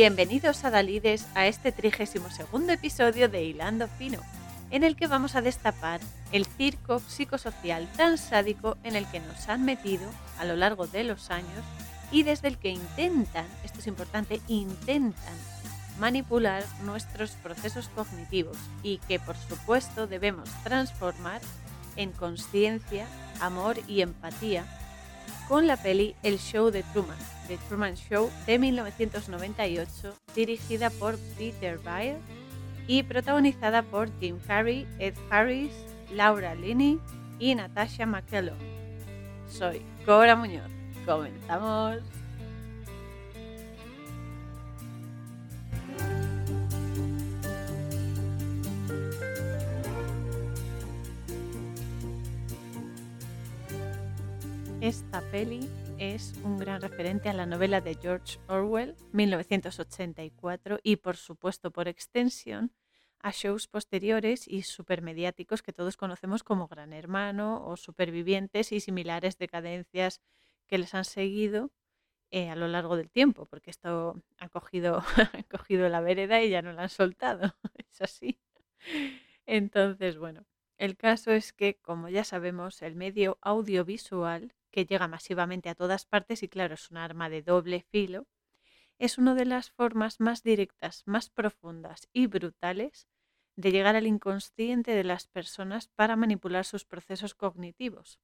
Bienvenidos a Dalides a este 32 episodio de Hilando Fino, en el que vamos a destapar el circo psicosocial tan sádico en el que nos han metido a lo largo de los años y desde el que intentan, esto es importante, intentan manipular nuestros procesos cognitivos y que por supuesto debemos transformar en conciencia, amor y empatía con la peli El Show de Truman, The Truman Show de 1998, dirigida por Peter Weir y protagonizada por Jim Carrey, Ed Harris, Laura Linney y Natasha McKellon. Soy Cora Muñoz. Comenzamos. Peli es un gran referente a la novela de George Orwell, 1984, y por supuesto, por extensión, a shows posteriores y supermediáticos que todos conocemos como Gran Hermano o Supervivientes y similares decadencias que les han seguido eh, a lo largo del tiempo, porque esto ha cogido, ha cogido la vereda y ya no la han soltado. es así. Entonces, bueno, el caso es que, como ya sabemos, el medio audiovisual que llega masivamente a todas partes y claro, es un arma de doble filo, es una de las formas más directas, más profundas y brutales de llegar al inconsciente de las personas para manipular sus procesos cognitivos.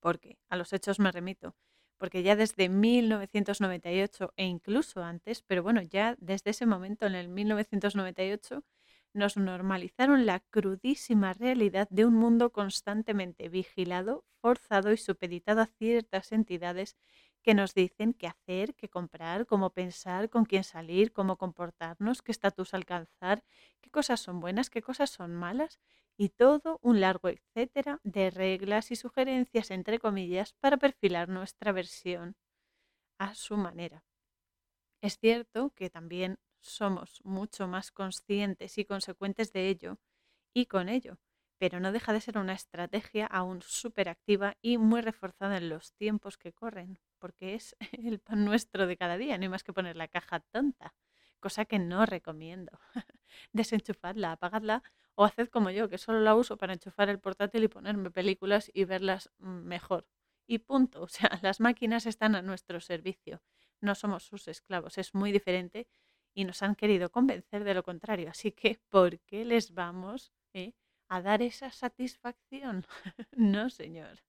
¿Por qué? A los hechos me remito, porque ya desde 1998 e incluso antes, pero bueno, ya desde ese momento, en el 1998, nos normalizaron la crudísima realidad de un mundo constantemente vigilado, forzado y supeditado a ciertas entidades que nos dicen qué hacer, qué comprar, cómo pensar, con quién salir, cómo comportarnos, qué estatus alcanzar, qué cosas son buenas, qué cosas son malas y todo un largo etcétera de reglas y sugerencias entre comillas para perfilar nuestra versión a su manera. Es cierto que también somos mucho más conscientes y consecuentes de ello y con ello, pero no deja de ser una estrategia aún súper activa y muy reforzada en los tiempos que corren, porque es el pan nuestro de cada día, no hay más que poner la caja tonta, cosa que no recomiendo. Desenchufadla, apagadla o haced como yo, que solo la uso para enchufar el portátil y ponerme películas y verlas mejor. Y punto, o sea, las máquinas están a nuestro servicio, no somos sus esclavos, es muy diferente y nos han querido convencer de lo contrario. Así que, ¿por qué les vamos eh, a dar esa satisfacción? no, señor.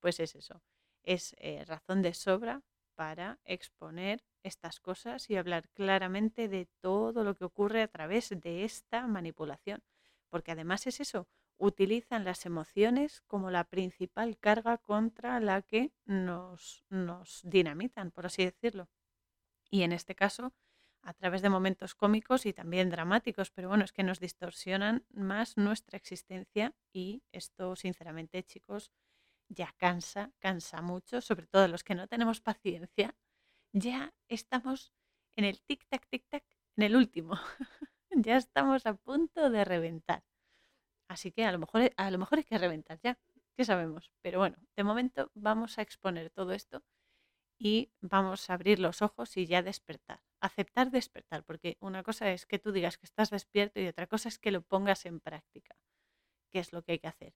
Pues es eso. Es eh, razón de sobra para exponer estas cosas y hablar claramente de todo lo que ocurre a través de esta manipulación. Porque además es eso, utilizan las emociones como la principal carga contra la que nos, nos dinamitan, por así decirlo. Y en este caso, a través de momentos cómicos y también dramáticos, pero bueno, es que nos distorsionan más nuestra existencia y esto, sinceramente, chicos, ya cansa, cansa mucho, sobre todo los que no tenemos paciencia, ya estamos en el tic-tac, tic-tac, en el último, ya estamos a punto de reventar. Así que a lo mejor, a lo mejor hay que reventar ya, ¿qué sabemos? Pero bueno, de momento vamos a exponer todo esto y vamos a abrir los ojos y ya despertar. Aceptar despertar, porque una cosa es que tú digas que estás despierto y otra cosa es que lo pongas en práctica, que es lo que hay que hacer.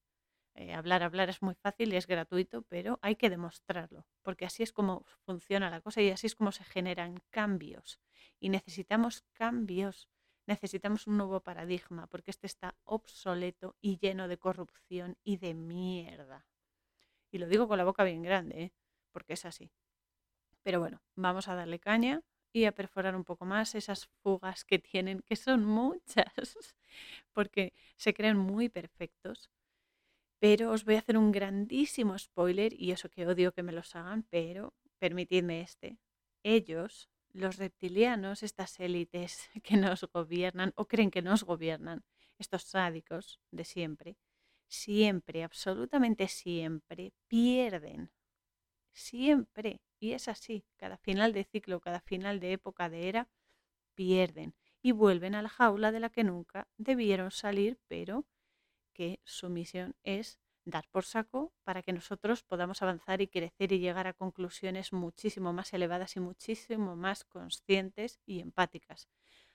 Eh, hablar, hablar es muy fácil y es gratuito, pero hay que demostrarlo, porque así es como funciona la cosa y así es como se generan cambios. Y necesitamos cambios, necesitamos un nuevo paradigma, porque este está obsoleto y lleno de corrupción y de mierda. Y lo digo con la boca bien grande, ¿eh? porque es así. Pero bueno, vamos a darle caña y a perforar un poco más esas fugas que tienen, que son muchas, porque se creen muy perfectos. Pero os voy a hacer un grandísimo spoiler y eso que odio que me los hagan, pero permitidme este. Ellos, los reptilianos, estas élites que nos gobiernan o creen que nos gobiernan, estos sádicos de siempre, siempre, absolutamente siempre, pierden. Siempre y es así, cada final de ciclo, cada final de época de era, pierden y vuelven a la jaula de la que nunca debieron salir, pero que su misión es dar por saco para que nosotros podamos avanzar y crecer y llegar a conclusiones muchísimo más elevadas y muchísimo más conscientes y empáticas.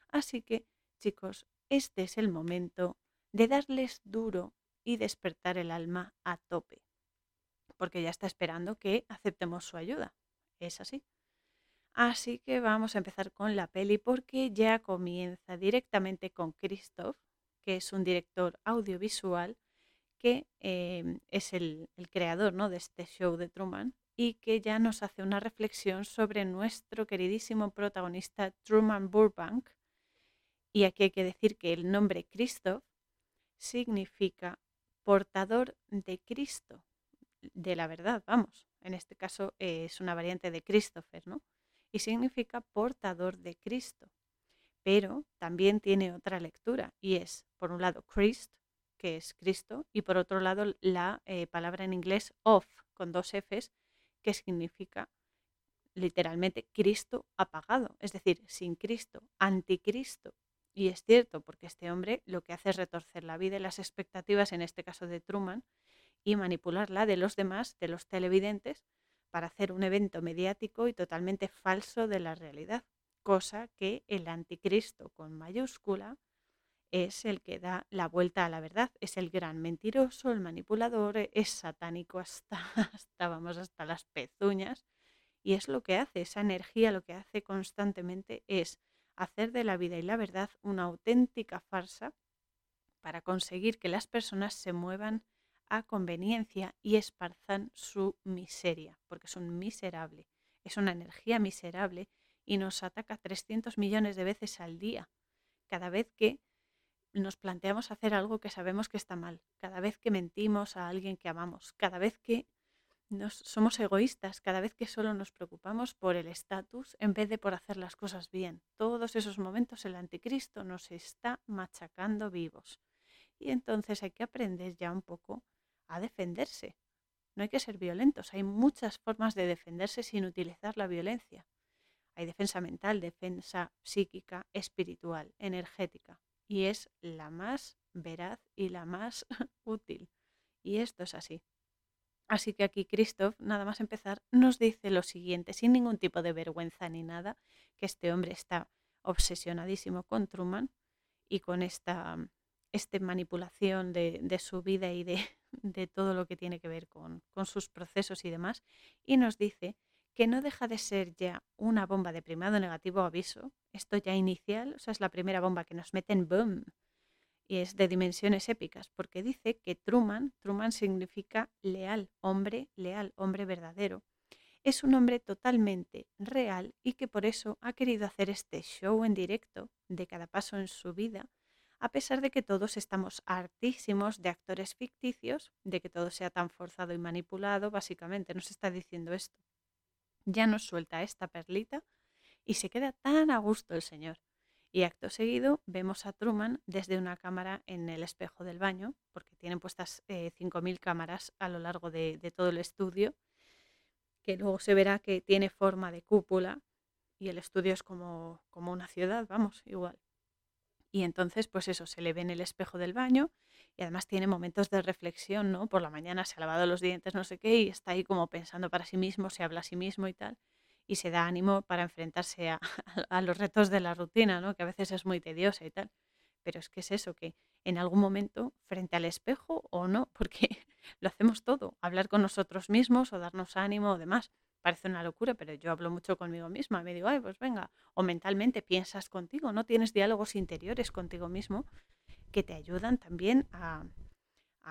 Así que, chicos, este es el momento de darles duro y despertar el alma a tope, porque ya está esperando que aceptemos su ayuda. Es así. Así que vamos a empezar con la peli porque ya comienza directamente con Christoph, que es un director audiovisual que em, es el, creador ¿no? de este show de Truman y que ya nos hace una reflexión sobre nuestro queridísimo protagonista Truman Burbank. Y aquí hay que decir que el nombre Christoph significa portador de Cristo, de la verdad, vamos. En este caso eh, es una variante de Christopher, ¿no? Y significa portador de Cristo. Pero también tiene otra lectura y es, por un lado, Christ, que es Cristo, y por otro lado la eh, palabra en inglés of, con dos Fs, que significa literalmente Cristo apagado, es decir, sin Cristo, anticristo. Y es cierto, porque este hombre lo que hace es retorcer la vida y las expectativas, en este caso de Truman, y manipularla de los demás, de los televidentes, para hacer un evento mediático y totalmente falso de la realidad, cosa que el anticristo con mayúscula es el que da la vuelta a la verdad, es el gran mentiroso, el manipulador, es satánico hasta, hasta, vamos, hasta las pezuñas. Y es lo que hace, esa energía lo que hace constantemente es hacer de la vida y la verdad una auténtica farsa para conseguir que las personas se muevan a conveniencia y esparzan su miseria, porque es un miserable, es una energía miserable y nos ataca 300 millones de veces al día, cada vez que nos planteamos hacer algo que sabemos que está mal, cada vez que mentimos a alguien que amamos, cada vez que nos, somos egoístas, cada vez que solo nos preocupamos por el estatus en vez de por hacer las cosas bien. Todos esos momentos el anticristo nos está machacando vivos. Y entonces hay que aprender ya un poco a defenderse. No hay que ser violentos, hay muchas formas de defenderse sin utilizar la violencia. Hay defensa mental, defensa psíquica, espiritual, energética y es la más veraz y la más útil. Y esto es así. Así que aquí Christoph, nada más empezar, nos dice lo siguiente, sin ningún tipo de vergüenza ni nada, que este hombre está obsesionadísimo con Truman y con esta este manipulación de, de, su vida y de, de, todo lo que tiene que ver con, con sus procesos y demás, y nos dice que no deja de ser ya una bomba de primado negativo aviso, esto ya inicial, o sea, es la primera bomba que nos meten, boom, y es de dimensiones épicas, porque dice que Truman, Truman significa leal, hombre leal, hombre verdadero, es un hombre totalmente real y que por eso ha querido hacer este show en directo de cada paso en su vida, a pesar de que todos estamos hartísimos de actores ficticios, de que todo sea tan forzado y manipulado, básicamente nos está diciendo esto ya nos suelta esta perlita y se queda tan a gusto el señor. Y acto seguido vemos a Truman desde una cámara en el espejo del baño, porque tienen puestas 5.000 eh, cámaras a lo largo de, de todo el estudio, que luego se verá que tiene forma de cúpula y el estudio es como, como una ciudad, vamos, igual. Y entonces, pues eso, se le ve en el espejo del baño y además tiene momentos de reflexión, ¿no? Por la mañana se ha lavado los dientes, no sé qué, y está ahí como pensando para sí mismo, se habla a sí mismo y tal, y se da ánimo para enfrentarse a, los retos de la rutina, ¿no? Que a veces es muy tediosa y tal. Pero es que es eso, que en algún momento, frente al espejo o no, porque lo hacemos todo, hablar con nosotros mismos o darnos ánimo o demás parece una locura, pero yo hablo mucho conmigo misma. Me digo, ay, pues venga, o mentalmente piensas contigo, no tienes diálogos interiores contigo mismo que te ayudan también a,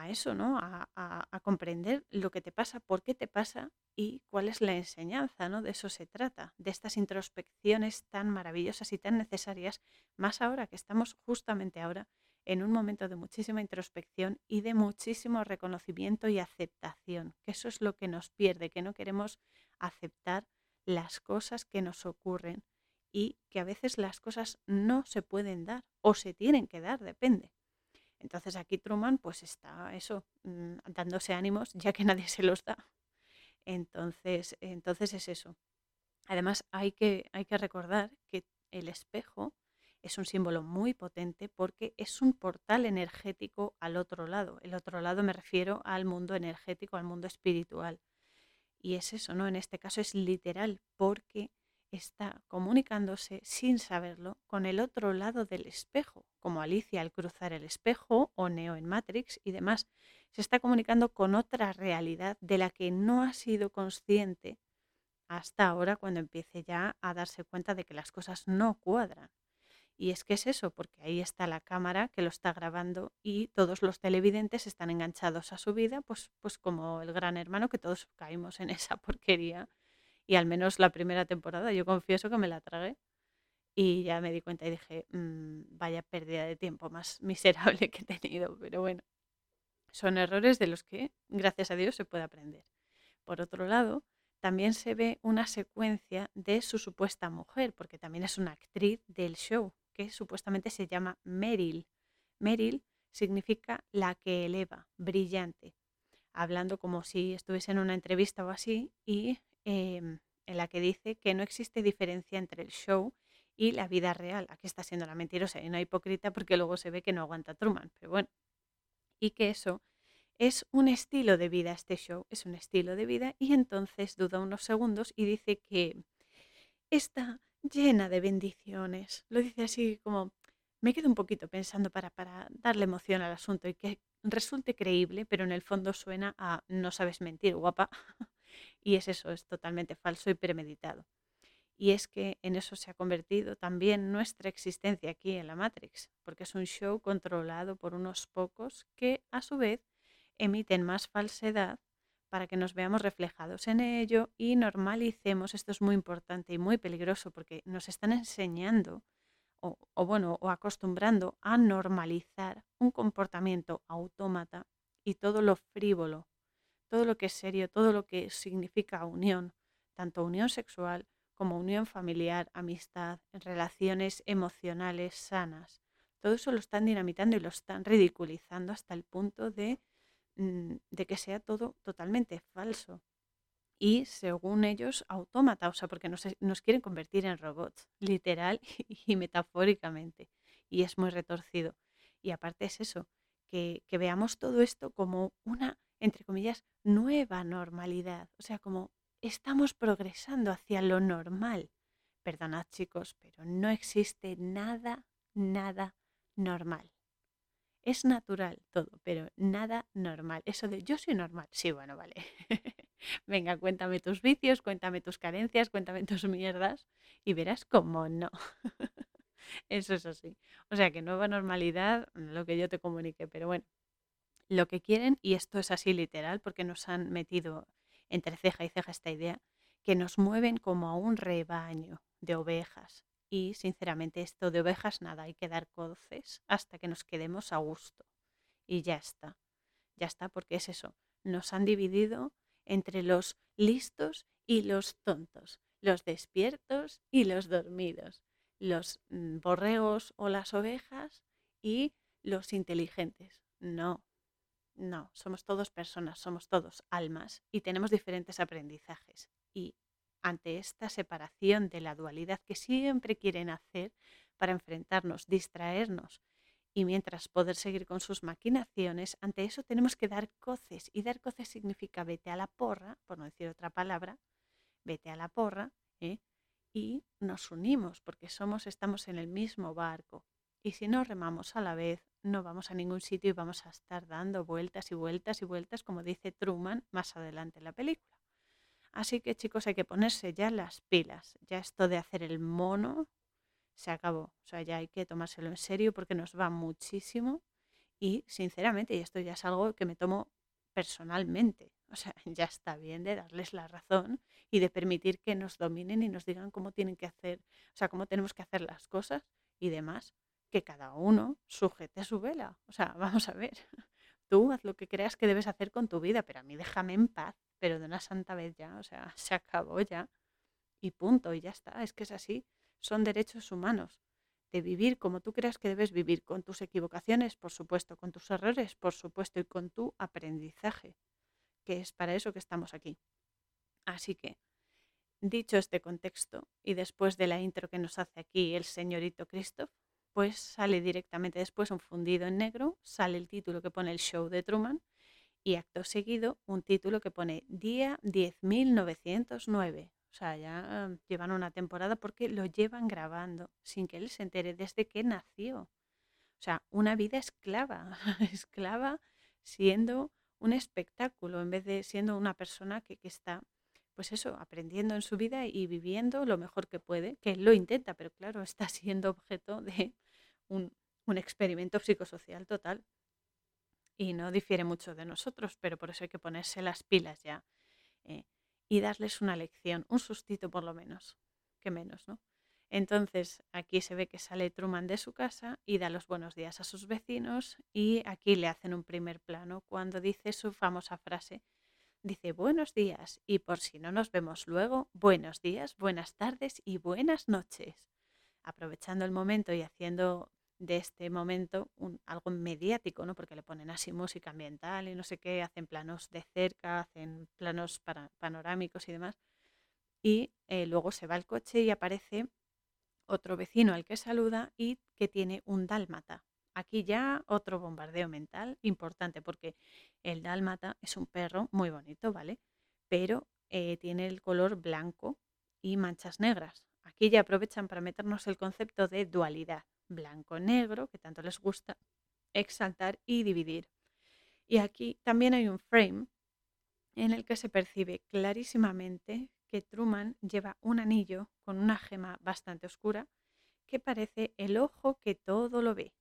eso, ¿no? A, a, comprender lo que te pasa, por qué te pasa y cuál es la enseñanza, ¿no? De eso se trata, de estas introspecciones tan maravillosas y tan necesarias, más ahora que estamos justamente ahora en un momento de muchísima introspección y de muchísimo reconocimiento y aceptación, que eso es lo que nos pierde, que no queremos aceptar las cosas que nos ocurren y que a veces las cosas no se pueden dar o se tienen que dar, depende. Entonces aquí Truman pues está eso, mm, dándose ánimos ya que nadie se los da. Entonces, entonces es eso. Además hay que, hay que recordar que el espejo es un símbolo muy potente porque es un portal energético al otro lado. El otro lado me refiero al mundo energético, al mundo espiritual. Y es eso, ¿no? En este caso es literal porque está comunicándose sin saberlo con el otro lado del espejo, como Alicia al cruzar el espejo o Neo en Matrix y demás. Se está comunicando con otra realidad de la que no ha sido consciente hasta ahora cuando empiece ya a darse cuenta de que las cosas no cuadran. Y es que es eso, porque ahí está la cámara que lo está grabando y todos los televidentes están enganchados a su vida, pues, pues como el gran hermano que todos caímos en esa porquería. Y al menos la primera temporada, yo confieso que me la tragué. Y ya me di cuenta y dije, mm, vaya pérdida de tiempo más miserable que he tenido. Pero bueno, son errores de los que, gracias a Dios, se puede aprender. Por otro lado, también se ve una secuencia de su supuesta mujer, porque también es una actriz del show, que supuestamente se llama Meryl. Meryl significa la que eleva, brillante, hablando como si estuviese en una entrevista o así, y em, en la que dice que no existe diferencia entre el show y la vida real. Aquí está siendo la mentirosa y no hipócrita porque luego se ve que no aguanta Truman, pero bueno. Y que eso es un estilo de vida, este show es un estilo de vida y entonces duda unos segundos y dice que está llena de bendiciones. Lo dice así como, me quedo un poquito pensando para, para darle emoción al asunto y que resulte creíble, pero en el fondo suena a no sabes mentir, guapa. y es eso, es totalmente falso y premeditado. Y es que en eso se ha convertido también nuestra existencia aquí en la Matrix, porque es un show controlado por unos pocos que a su vez emiten más falsedad para que nos veamos reflejados en ello y normalicemos, esto es muy importante y muy peligroso porque nos están enseñando o, bueno, o acostumbrando a normalizar un comportamiento autómata y todo lo frívolo, todo lo que es serio, todo lo que significa unión, tanto unión sexual como unión familiar, amistad, relaciones emocionales sanas. Todo eso lo están dinamitando y lo están ridiculizando hasta el punto de de que sea todo totalmente falso. Y según ellos, autómata, o sea, porque nos, quieren convertir en robots, literal y metafóricamente. Y es muy retorcido. Y aparte es eso, que veamos todo esto como una, entre comillas, nueva normalidad. O sea, como estamos progresando hacia lo normal. Perdonad chicos, pero no existe nada, nada normal. Es natural todo, pero nada normal. Eso de yo soy normal. Sí, bueno, vale. Venga, cuéntame tus vicios, cuéntame tus carencias, cuéntame tus mierdas y verás cómo no. Eso es así. O sea que nueva normalidad, lo que yo te comunique, pero bueno, lo que quieren, y esto es así literal porque nos han metido entre ceja y ceja esta idea, que nos mueven como a un rebaño de ovejas y sinceramente esto de ovejas nada, hay que dar coces hasta que nos quedemos a gusto. Y ya está, ya está, porque es eso, nos han dividido entre los listos y los tontos, los despiertos y los dormidos, los mm, borregos o las ovejas y los inteligentes. No, no, somos todos personas, somos todos almas y tenemos diferentes aprendizajes. Y ante esta separación de la dualidad que siempre quieren hacer para enfrentarnos, distraernos y mientras poder seguir con sus maquinaciones, ante eso tenemos que dar coces y dar coces significa vete a la porra, por no decir otra palabra, vete a la porra ¿eh? y nos unimos porque somos, estamos en el mismo barco y si no remamos a la vez no vamos a ningún sitio y vamos a estar dando vueltas y vueltas y vueltas como dice Truman más adelante en la película. Así que chicos, hay que ponerse ya las pilas. Ya esto de hacer el mono se acabó. O sea, ya hay que tomárselo en serio porque nos va muchísimo. Y sinceramente, y esto ya es algo que me tomo personalmente. O sea, ya está bien de darles la razón y de permitir que nos dominen y nos digan cómo tienen que hacer, o sea, cómo tenemos que hacer las cosas y demás. Que cada uno sujete su vela. O sea, vamos a ver. Tú haz lo que creas que debes hacer con tu vida, pero a mí déjame en paz pero de una santa vez ya, o sea, se acabó ya y punto, y ya está, es que es así, son derechos humanos, de vivir como tú creas que debes vivir, con tus equivocaciones, por supuesto, con tus errores, por supuesto, y con tu aprendizaje, que es para eso que estamos aquí. Así que, dicho este contexto, y después de la intro que nos hace aquí el señorito Christoph, pues sale directamente después un fundido en negro, sale el título que pone el show de Truman y acto seguido un título que pone Día 10.909. O sea, ya llevan una temporada porque lo llevan grabando sin que él se entere desde que nació. O sea, una vida esclava, esclava siendo un espectáculo en vez de siendo una persona que, que, está, pues eso, aprendiendo en su vida y viviendo lo mejor que puede, que lo intenta, pero claro, está siendo objeto de un, experimento psicosocial total. Y no difiere mucho de nosotros, pero por eso hay que ponerse las pilas ya eh, y darles una lección, un sustito por lo menos, que menos, ¿no? Entonces aquí se ve que sale Truman de su casa y da los buenos días a sus vecinos y aquí le hacen un primer plano cuando dice su famosa frase. Dice buenos días y por si no nos vemos luego, buenos días, buenas tardes y buenas noches. Aprovechando el momento y haciendo de este momento un, algo mediático, ¿no? Porque le ponen así música ambiental y no sé qué, hacen planos de cerca, hacen planos para, panorámicos y demás. Y eh, luego se va al coche y aparece otro vecino al que saluda y que tiene un dálmata. Aquí ya otro bombardeo mental importante porque el dálmata es un perro muy bonito, ¿vale? Pero eh, tiene el color blanco y manchas negras. Aquí ya aprovechan para meternos el concepto de dualidad, blanco-negro, que tanto les gusta exaltar y dividir. Y aquí también hay un frame en el que se percibe clarísimamente que Truman lleva un anillo con una gema bastante oscura que parece el ojo que todo lo ve.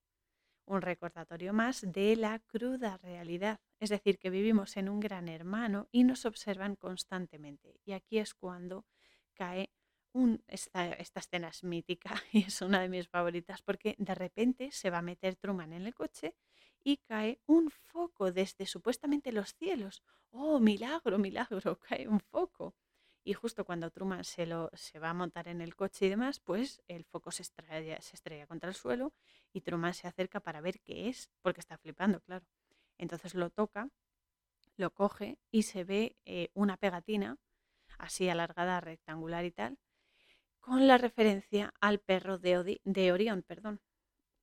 Un recordatorio más de la cruda realidad, es decir, que vivimos en un gran hermano y nos observan constantemente. Y aquí es cuando cae esta escena es mítica y es una de mis favoritas porque de repente se va a meter Truman en el coche y cae un foco desde supuestamente los cielos. ¡Oh, milagro, milagro! Cae un foco. Y justo cuando Truman se, lo, se va a montar en el coche y demás, pues el foco se estrella, se estrella contra el suelo y Truman se acerca para ver qué es, porque está flipando, claro. Entonces lo toca, lo coge y se ve eh, una pegatina así alargada, rectangular y tal, con la referencia al perro de, Orión, perdón,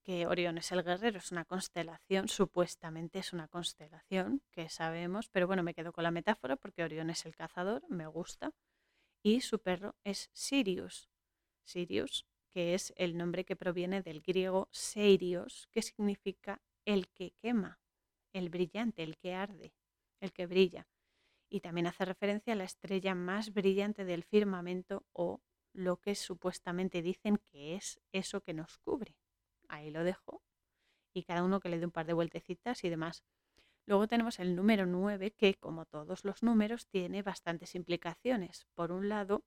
que Orión es el guerrero, es una constelación, supuestamente es una constelación, que sabemos, pero bueno, me quedo con la metáfora porque Orión es el cazador, me gusta y su perro es Sirius. Sirius, que es el nombre que proviene del griego Seirios, que significa el que quema, el brillante, el que arde, el que brilla. Y también hace referencia a la estrella más brillante del firmamento o lo que supuestamente dicen que es eso que nos cubre. Ahí lo dejo. Y cada uno que le dé un par de vueltecitas y demás. Luego tenemos el número 9 que, como todos los números, tiene bastantes implicaciones. Por un lado,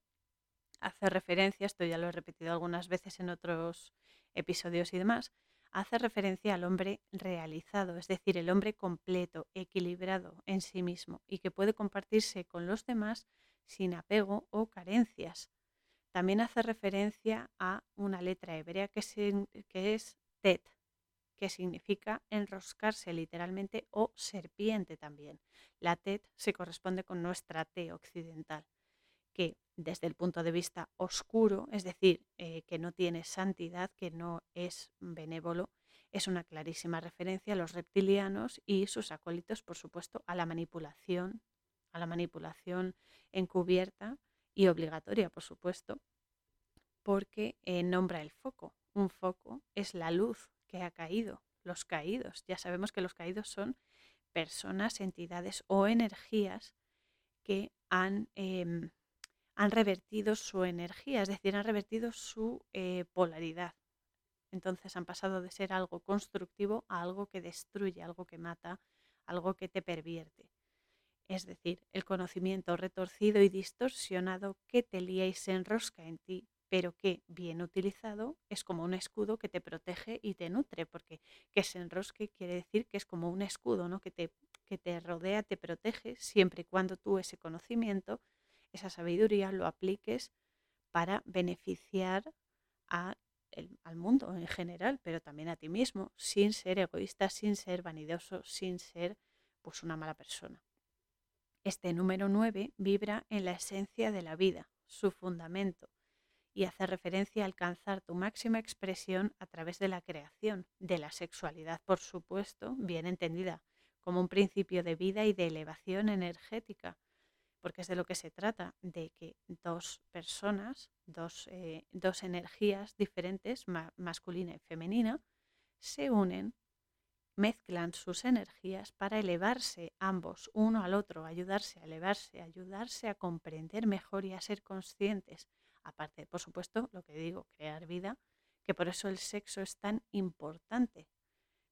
hace referencia, esto ya lo he repetido algunas veces en otros episodios y demás, hace referencia al hombre realizado, es decir, el hombre completo, equilibrado en sí mismo y que puede compartirse con los demás sin apego o carencias. También hace referencia a una letra hebrea que, es Tet, que significa enroscarse literalmente o serpiente también. La TET se corresponde con nuestra T occidental, que desde el punto de vista oscuro, es decir, eh, que no tiene santidad, que no es benévolo, es una clarísima referencia a los reptilianos y sus acólitos, por supuesto, a la manipulación, a la manipulación encubierta y obligatoria, por supuesto, porque eh, nombra el foco. Un foco es la luz que ha caído, los caídos. Ya sabemos que los caídos son personas, entidades o energías que han, em, han revertido su energía, es decir, han revertido su eh, polaridad. Entonces han pasado de ser algo constructivo a algo que destruye, algo que mata, algo que te pervierte. Es decir, el conocimiento retorcido y distorsionado que te lía y se enrosca en ti pero que bien utilizado es como un escudo que te protege y te nutre, porque que se enrosque quiere decir que es como un escudo ¿no? que, te, que te rodea, te protege, siempre y cuando tú ese conocimiento, esa sabiduría lo apliques para beneficiar al mundo en general, pero también a ti mismo, sin ser egoísta, sin ser vanidoso, sin ser pues una mala persona. Este número 9 vibra en la esencia de la vida, su fundamento, y hace referencia a alcanzar tu máxima expresión a través de la creación, de la sexualidad, por supuesto, bien entendida, como un principio de vida y de elevación energética, porque es de lo que se trata, de que dos personas, dos, eh, dos energías diferentes, masculina y femenina, se unen, mezclan sus energías para elevarse ambos uno al otro, ayudarse a elevarse, ayudarse a comprender mejor y a ser conscientes. Aparte, por supuesto, lo que digo, crear vida, que por eso el sexo es tan importante,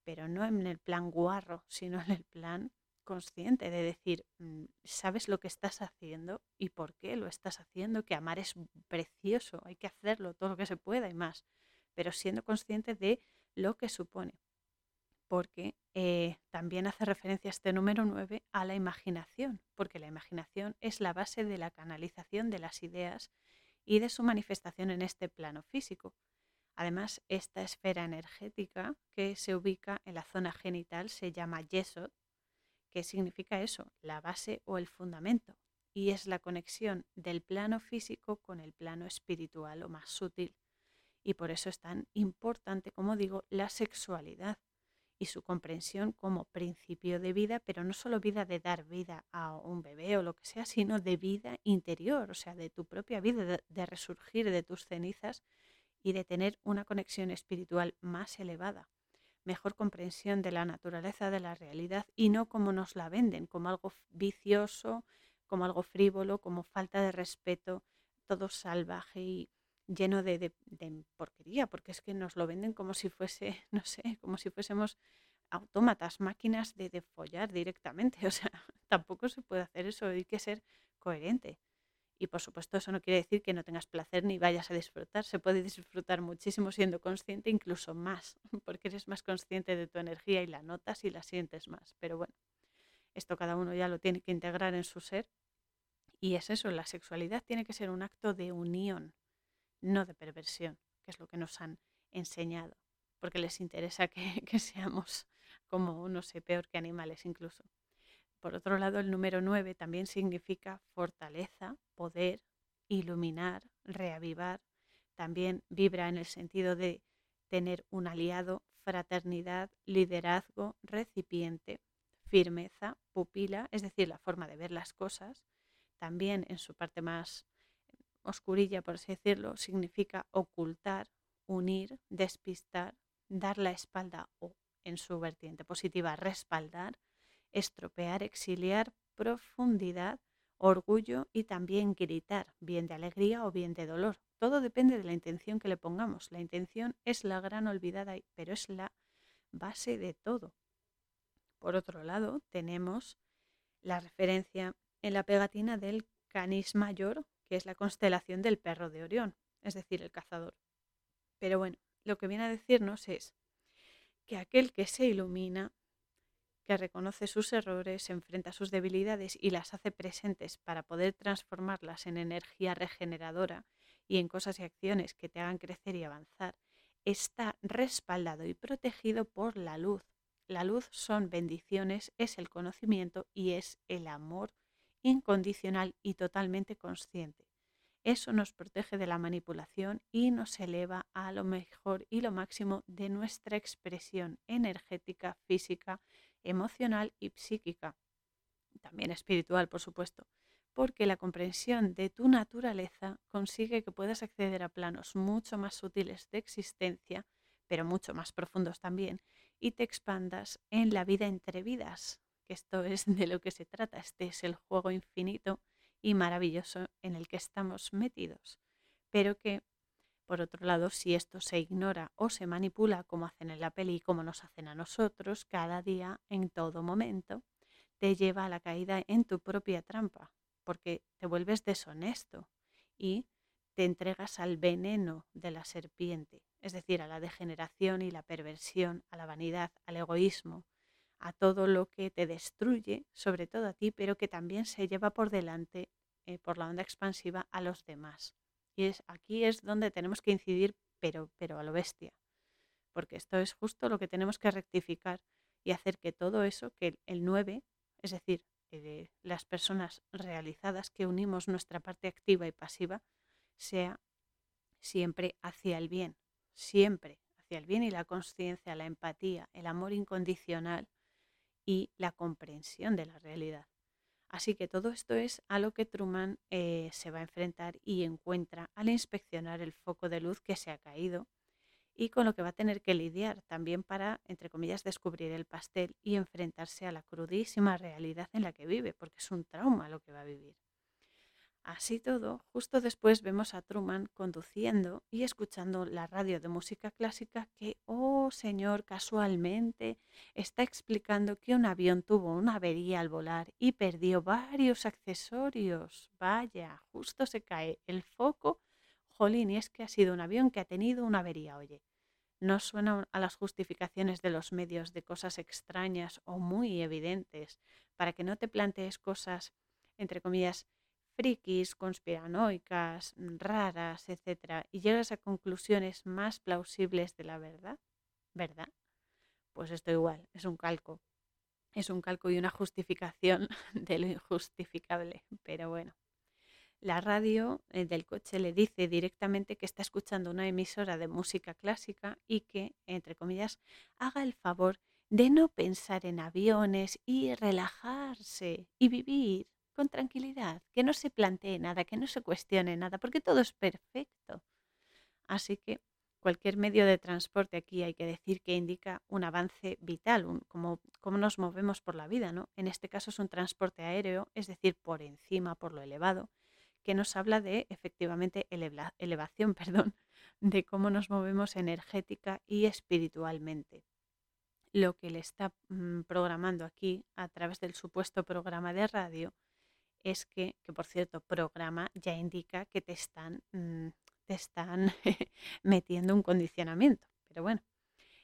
pero no en el plan guarro, sino en el plan consciente de decir, mm, sabes lo que estás haciendo y por qué lo estás haciendo, que amar es precioso, hay que hacerlo todo lo que se pueda y más, pero siendo consciente de lo que supone. Porque eh, también hace referencia este número 9 a la imaginación, porque la imaginación es la base de la canalización de las ideas y de su manifestación en este plano físico. Además, esta esfera energética que se ubica en la zona genital se llama yesod, que significa eso, la base o el fundamento, y es la conexión del plano físico con el plano espiritual o más sutil. Y por eso es tan importante, como digo, la sexualidad, y su comprensión como principio de vida, pero no solo vida de dar vida a un bebé o lo que sea, sino de vida interior, o sea, de tu propia vida, de, resurgir de tus cenizas y de tener una conexión espiritual más elevada, mejor comprensión de la naturaleza de la realidad y no como nos la venden, como algo vicioso, como algo frívolo, como falta de respeto, todo salvaje y lleno de, porquería, porque es que nos lo venden como si fuese, no sé, como si fuésemos autómatas, máquinas de, de follar directamente. O sea, tampoco se puede hacer eso, hay que ser coherente. Y por supuesto eso no quiere decir que no tengas placer ni vayas a disfrutar. Se puede disfrutar muchísimo siendo consciente, incluso más, porque eres más consciente de tu energía y la notas y la sientes más. Pero bueno, esto cada uno ya lo tiene que integrar en su ser. Y es eso, la sexualidad tiene que ser un acto de unión, no de perversión, que es lo que nos han enseñado, porque les interesa que, seamos como, no sé, peor que animales incluso. Por otro lado, el número 9 también significa fortaleza, poder, iluminar, reavivar. También vibra en el sentido de tener un aliado, fraternidad, liderazgo, recipiente, firmeza, pupila, es decir, la forma de ver las cosas. También en su parte más oscurilla, por así decirlo, significa ocultar, unir, despistar, dar la espalda o, en su vertiente positiva, respaldar, estropear, exiliar, profundidad, orgullo y también gritar, bien de alegría o bien de dolor. Todo depende de la intención que le pongamos. La intención es la gran olvidada, pero es la base de todo. Por otro lado, tenemos la referencia en la pegatina del canis mayor que es la constelación del perro de Orión, es decir, el cazador. Pero bueno, lo que viene a decirnos es que aquel que se ilumina, que reconoce sus errores, enfrenta sus debilidades y las hace presentes para poder transformarlas en energía regeneradora y en cosas y acciones que te hagan crecer y avanzar, está respaldado y protegido por la luz. La luz son bendiciones, es el conocimiento y es el amor incondicional y totalmente consciente. Eso nos protege de la manipulación y nos eleva a lo mejor y lo máximo de nuestra expresión energética, física, emocional y psíquica. También espiritual, por supuesto, porque la comprensión de tu naturaleza consigue que puedas acceder a planos mucho más sutiles de existencia, pero mucho más profundos también, y te expandas en la vida entre vidas, que esto es de lo que se trata, este es el juego infinito y maravilloso en el que estamos metidos, pero que, por otro lado, si esto se ignora o se manipula como hacen en la peli y como nos hacen a nosotros cada día, en todo momento, te lleva a la caída en tu propia trampa, porque te vuelves deshonesto y te entregas al veneno de la serpiente, es decir, a la degeneración y la perversión, a la vanidad, al egoísmo, a todo lo que te destruye, sobre todo a ti, pero que también se lleva por delante, eh, por la onda expansiva, a los demás. Y es, aquí es donde tenemos que incidir, pero, pero a lo bestia. Porque esto es justo lo que tenemos que rectificar y hacer que todo eso, que el 9, es decir, eh, las personas realizadas que unimos nuestra parte activa y pasiva, sea siempre hacia el bien, siempre hacia el bien y la conciencia, la empatía, el amor incondicional y la comprensión de la realidad. Así que todo esto es a lo que Truman eh, se va a enfrentar y encuentra al inspeccionar el foco de luz que se ha caído y con lo que va a tener que lidiar también para, entre comillas, descubrir el pastel y enfrentarse a la crudísima realidad en la que vive, porque es un trauma lo que va a vivir. Así todo, justo después vemos a Truman conduciendo y escuchando la radio de música clásica que, oh señor, casualmente está explicando que un avión tuvo una avería al volar y perdió varios accesorios. Vaya, justo se cae el foco. Jolín, y es que ha sido un avión que ha tenido una avería, oye. No suena a las justificaciones de los medios de cosas extrañas o muy evidentes para que no te plantees cosas, entre comillas, frikis, conspiranoicas, mm, raras, etc., y llegas a conclusiones más plausibles de la verdad, ¿verdad? Pues esto igual, es un calco. Es un calco y una justificación de lo injustificable, pero bueno. La radio eh, del coche le dice directamente que está escuchando una emisora de música clásica y que, entre comillas, haga el favor de no pensar en aviones y relajarse y vivir con tranquilidad, que no se plantee nada, que no se cuestione nada, porque todo es perfecto. Así que cualquier medio de transporte aquí hay que decir que indica un avance vital, como, nos movemos por la vida, ¿no? En este caso es un transporte aéreo, es decir, por encima, por lo elevado, que nos habla de efectivamente elevación, perdón, de cómo nos movemos energética y espiritualmente. Lo que le está mm, programando aquí a través del supuesto programa de radio es que, que por cierto, programa ya indica que te están, mm, te están metiendo un condicionamiento. Pero bueno,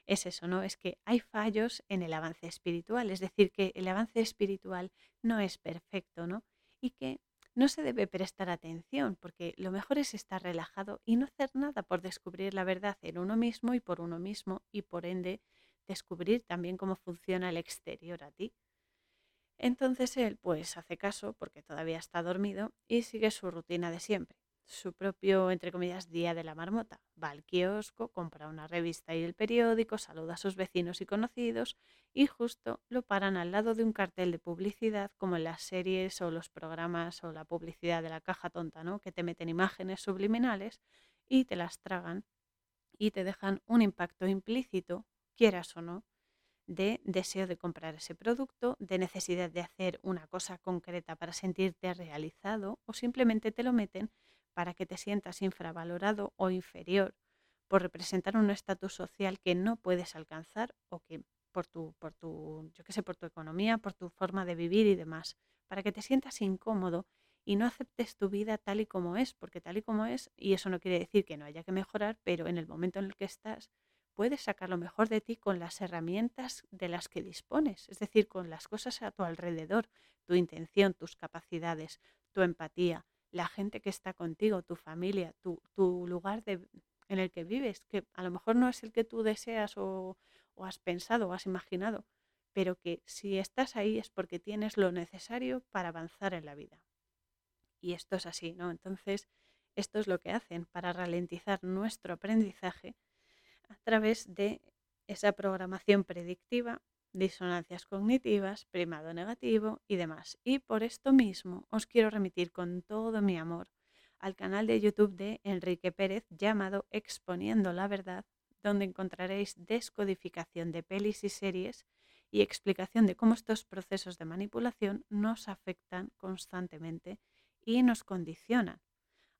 es eso, ¿no? Es que hay fallos en el avance espiritual, es decir, que el avance espiritual no es perfecto, ¿no? Y que no se debe prestar atención, porque lo mejor es estar relajado y no hacer nada por descubrir la verdad en uno mismo y por uno mismo y por ende descubrir también cómo funciona el exterior a ti. Entonces él pues hace caso porque todavía está dormido y sigue su rutina de siempre, su propio, entre comillas, día de la marmota. Va al kiosco, compra una revista y el periódico, saluda a sus vecinos y conocidos y justo lo paran al lado de un cartel de publicidad como en las series o los programas o la publicidad de la caja tonta, ¿no? Que te meten imágenes subliminales y te las tragan y te dejan un impacto implícito, quieras o no, de deseo de comprar ese producto, de necesidad de hacer una cosa concreta para sentirte realizado o simplemente te lo meten para que te sientas infravalorado o inferior por representar un estatus social que no puedes alcanzar o que por tu, por tu, yo qué sé, por tu economía, por tu forma de vivir y demás, para que te sientas incómodo y no aceptes tu vida tal y como es, porque tal y como es, y eso no quiere decir que no haya que mejorar, pero en el momento en el que estás, puedes sacar lo mejor de ti con las herramientas de las que dispones, es decir, con las cosas a tu alrededor, tu intención, tus capacidades, tu empatía, la gente que está contigo, tu familia, tu, lugar de, en el que vives, que a lo mejor no es el que tú deseas o, o has pensado o has imaginado, pero que si estás ahí es porque tienes lo necesario para avanzar en la vida. Y esto es así, ¿no? Entonces, esto es lo que hacen para ralentizar nuestro aprendizaje a través de esa programación predictiva, disonancias cognitivas, primado negativo y demás. Y por esto mismo os quiero remitir con todo mi amor al canal de YouTube de Enrique Pérez llamado Exponiendo la Verdad, donde encontraréis descodificación de pelis y series y explicación de cómo estos procesos de manipulación nos afectan constantemente y nos condicionan,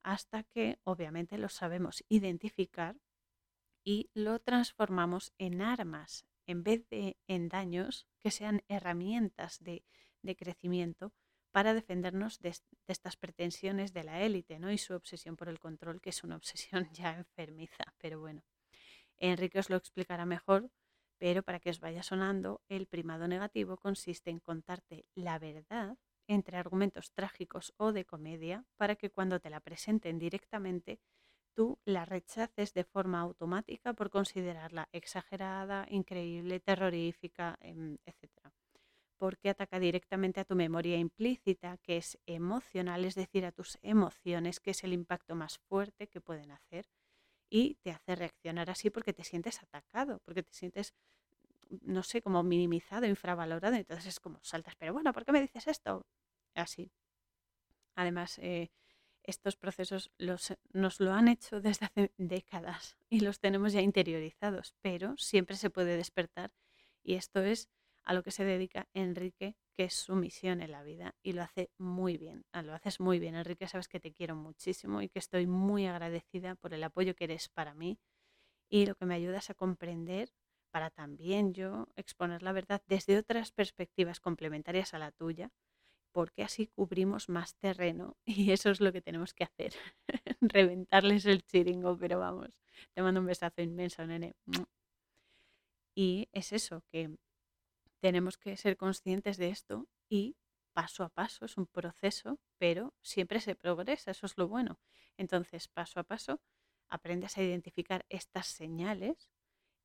hasta que obviamente los sabemos identificar y lo transformamos en armas en vez de en daños que sean herramientas de, crecimiento para defendernos de, estas pretensiones de la élite ¿no? y su obsesión por el control, que es una obsesión ya enfermiza. Pero bueno, Enrique os lo explicará mejor, pero para que os vaya sonando, el primado negativo consiste en contarte la verdad entre argumentos trágicos o de comedia para que cuando te la presenten directamente tú la rechaces de forma automática por considerarla exagerada, increíble, terrorífica, em, etc. Porque ataca directamente a tu memoria implícita, que es emocional, es decir, a tus emociones, que es el impacto más fuerte que pueden hacer. y te hace reaccionar así porque te sientes atacado, porque te sientes, no sé, como minimizado, infravalorado. Entonces es como saltas, pero bueno, ¿por qué me dices esto? Así. Además, eh, estos procesos los, nos lo han hecho desde hace décadas y los tenemos ya interiorizados, pero siempre se puede despertar y esto es a lo que se dedica Enrique, que es su misión en la vida y lo hace muy bien. Ah, lo haces muy bien, Enrique, sabes que te quiero muchísimo y que estoy muy agradecida por el apoyo que eres para mí y lo que me ayudas a comprender para también yo exponer la verdad desde otras perspectivas complementarias a la tuya, porque así cubrimos más terreno y eso es lo que tenemos que hacer, reventarles el chiringo, pero vamos, te mando un besazo inmenso, nene. Y es eso, que tenemos que ser conscientes de esto y paso a paso, es un proceso, pero siempre se progresa, eso es lo bueno. Entonces, paso a paso, aprendes a identificar estas señales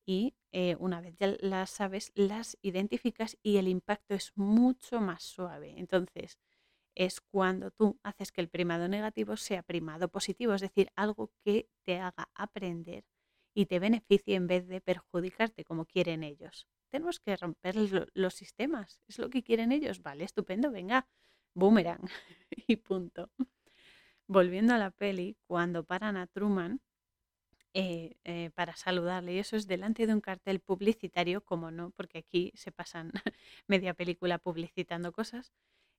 y eh, una vez ya las sabes, las identificas y el impacto es mucho más suave. Entonces, es cuando tú haces que el primado negativo sea primado positivo, es decir, algo que te haga aprender y te beneficie en vez de perjudicarte como quieren ellos tenemos que romper los sistemas. Es lo que quieren ellos. Vale, estupendo, venga, boomerang y punto. Volviendo a la peli, cuando paran a Truman eh, eh, para saludarle, y eso es delante de un cartel publicitario, como no, porque aquí se pasan media película publicitando cosas,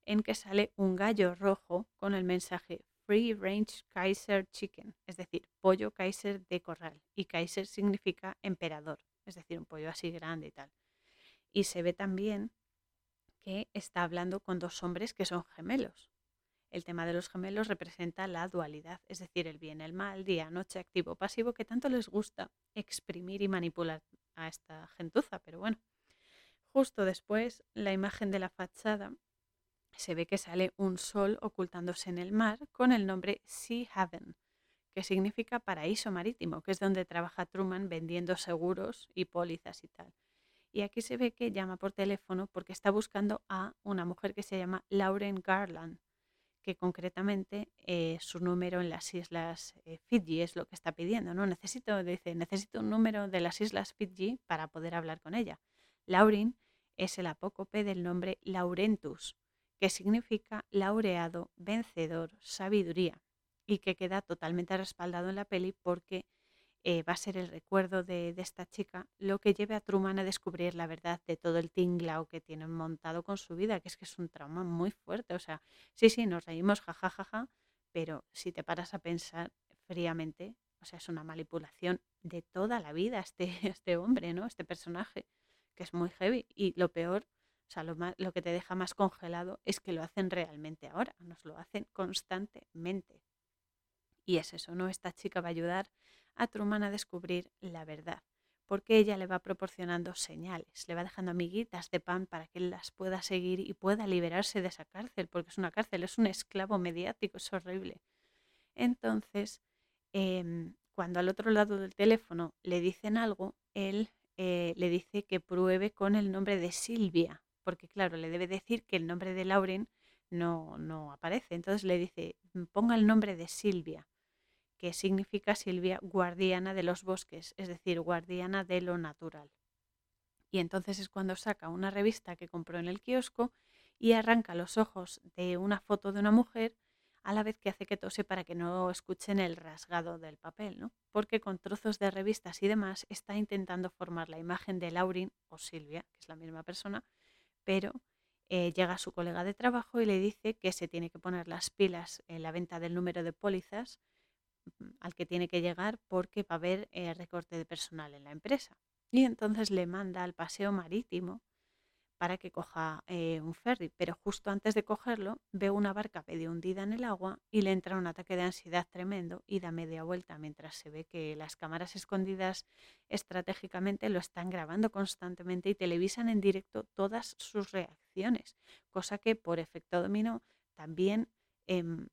en que sale un gallo rojo con el mensaje Free Range Kaiser Chicken, es decir, pollo Kaiser de corral. Y Kaiser significa emperador, es decir, un pollo así grande y tal. Y se ve también que está hablando con dos hombres que son gemelos. El tema de los gemelos representa la dualidad, es decir, el bien, el mal, día, noche, activo, pasivo, que tanto les gusta exprimir y manipular a esta gentuza. Pero bueno, justo después, la imagen de la fachada se ve que sale un sol ocultándose en el mar con el nombre Sea Haven, que significa paraíso marítimo, que es donde trabaja Truman vendiendo seguros y pólizas y tal. Y aquí se ve que llama por teléfono porque está buscando a una mujer que se llama Lauren Garland, que concretamente eh, su número en las islas eh, Fiji es lo que está pidiendo, ¿no? Necesito, dice, necesito un número de las islas Fiji para poder hablar con ella. Lauren es el apócope del nombre Laurentus, que significa laureado, vencedor, sabiduría, y que queda totalmente respaldado en la peli porque eh, va a ser el recuerdo de, esta chica lo que lleve a Truman a descubrir la verdad de todo el tinglao que tienen montado con su vida, que es que es un trauma muy fuerte. O sea, sí, sí, nos reímos, jajajaja, pero si te paras a pensar fríamente, o sea, es una manipulación de toda la vida este, este hombre, ¿no? Este personaje, que es muy heavy. Y lo peor, o sea, lo, lo que te deja más congelado es que lo hacen realmente ahora, nos lo hacen constantemente. Y es eso, ¿no? Esta chica va a ayudar a Truman a descubrir la verdad, porque ella le va proporcionando señales, le va dejando amiguitas de pan para que él las pueda seguir y pueda liberarse de esa cárcel, porque es una cárcel, es un esclavo mediático, es horrible. Entonces, em, cuando al otro lado del teléfono le dicen algo, él eh, le dice que pruebe con el nombre de Silvia, porque claro, le debe decir que el nombre de Lauren no, no aparece. Entonces le dice, ponga el nombre de Silvia que significa Silvia guardiana de los bosques, es decir, guardiana de lo natural. Y entonces es cuando saca una revista que compró en el kiosco y arranca los ojos de una foto de una mujer a la vez que hace que tose para que no escuchen el rasgado del papel, ¿no? Porque con trozos de revistas y demás está intentando formar la imagen de Laurin o Silvia, que es la misma persona, pero eh, llega su colega de trabajo y le dice que se tiene que poner las pilas en la venta del número de pólizas al que tiene que llegar porque va a haber eh, recorte de personal en la empresa. Y entonces le manda al paseo marítimo para que coja eh, un ferry, pero justo antes de cogerlo ve una barca medio hundida en el agua y le entra un ataque de ansiedad tremendo y da media vuelta mientras se ve que las cámaras escondidas estratégicamente lo están grabando constantemente y televisan en directo todas sus reacciones, cosa que por efecto dominó también em,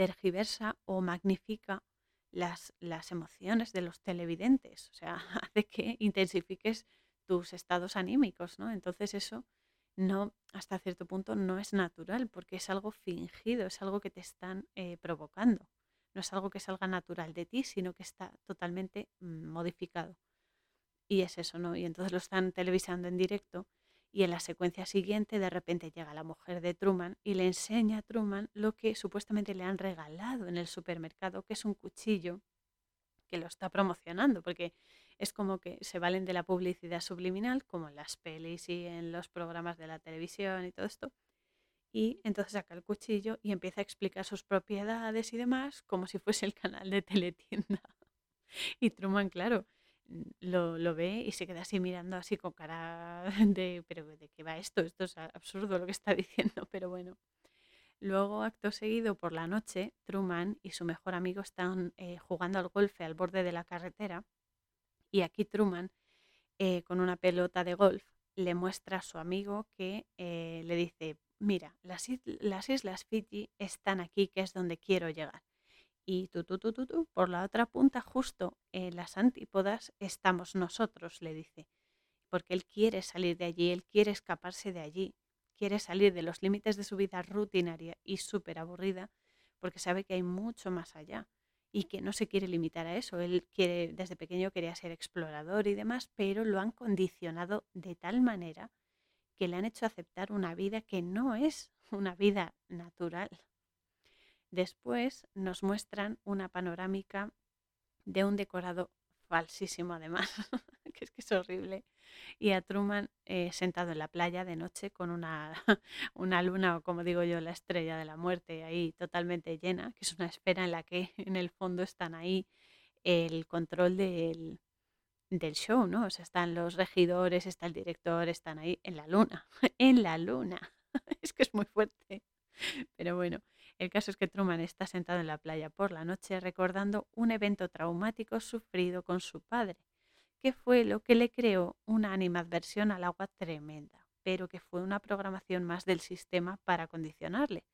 tergiversa o magnifica las, las emociones de los televidentes, o sea, hace que intensifiques tus estados anímicos, ¿no? Entonces eso no, hasta cierto punto, no es natural porque es algo fingido, es algo que te están eh, provocando. no es algo que salga natural de ti, sino que está totalmente mm, modificado. Y es eso, ¿no? Y entonces lo están televisando en directo y en la secuencia siguiente de repente llega la mujer de Truman y le enseña a Truman lo que supuestamente le han regalado en el supermercado, que es un cuchillo que lo está promocionando, porque es como que se valen de la publicidad subliminal, como en las pelis y en los programas de la televisión y todo esto. Y entonces saca el cuchillo y empieza a explicar sus propiedades y demás, como si fuese el canal de teletienda. Y Truman, claro, lo, lo, ve y se queda así mirando así con cara de, pero ¿de qué va esto? Esto es absurdo lo que está diciendo, pero bueno. Luego, acto seguido, por la noche, Truman y su mejor amigo están eh, jugando al golfe al borde de la carretera y aquí Truman, eh, con una pelota de golf, le muestra a su amigo que eh, le dice, mira, las, las islas Fiji están aquí, que es donde quiero llegar y tú, tú, tú, tú, tú, por la otra punta, justo en las antípodas, estamos nosotros, le dice. Porque él quiere salir de allí, él quiere escaparse de allí, quiere salir de los límites de su vida rutinaria y súper aburrida, porque sabe que hay mucho más allá y que no se quiere limitar a eso. Él quiere, desde pequeño quería ser explorador y demás, pero lo han condicionado de tal manera que le han hecho aceptar una vida que no es una vida natural. Después nos muestran una panorámica de un decorado falsísimo además, que es que es horrible, y a Truman eh, sentado en la playa de noche con una, una luna o como digo yo, la estrella de la muerte ahí totalmente llena, que es una esfera en la que en el fondo están ahí el control del, del show, ¿no? O sea, están los regidores, está el director, están ahí en la luna, en la luna. es que es muy fuerte. Pero bueno, el caso es que Truman está sentado en la playa por la noche recordando un evento traumático sufrido con su padre, que fue lo que le creó una animadversión al agua tremenda, pero que fue una programación más del sistema para condicionarle.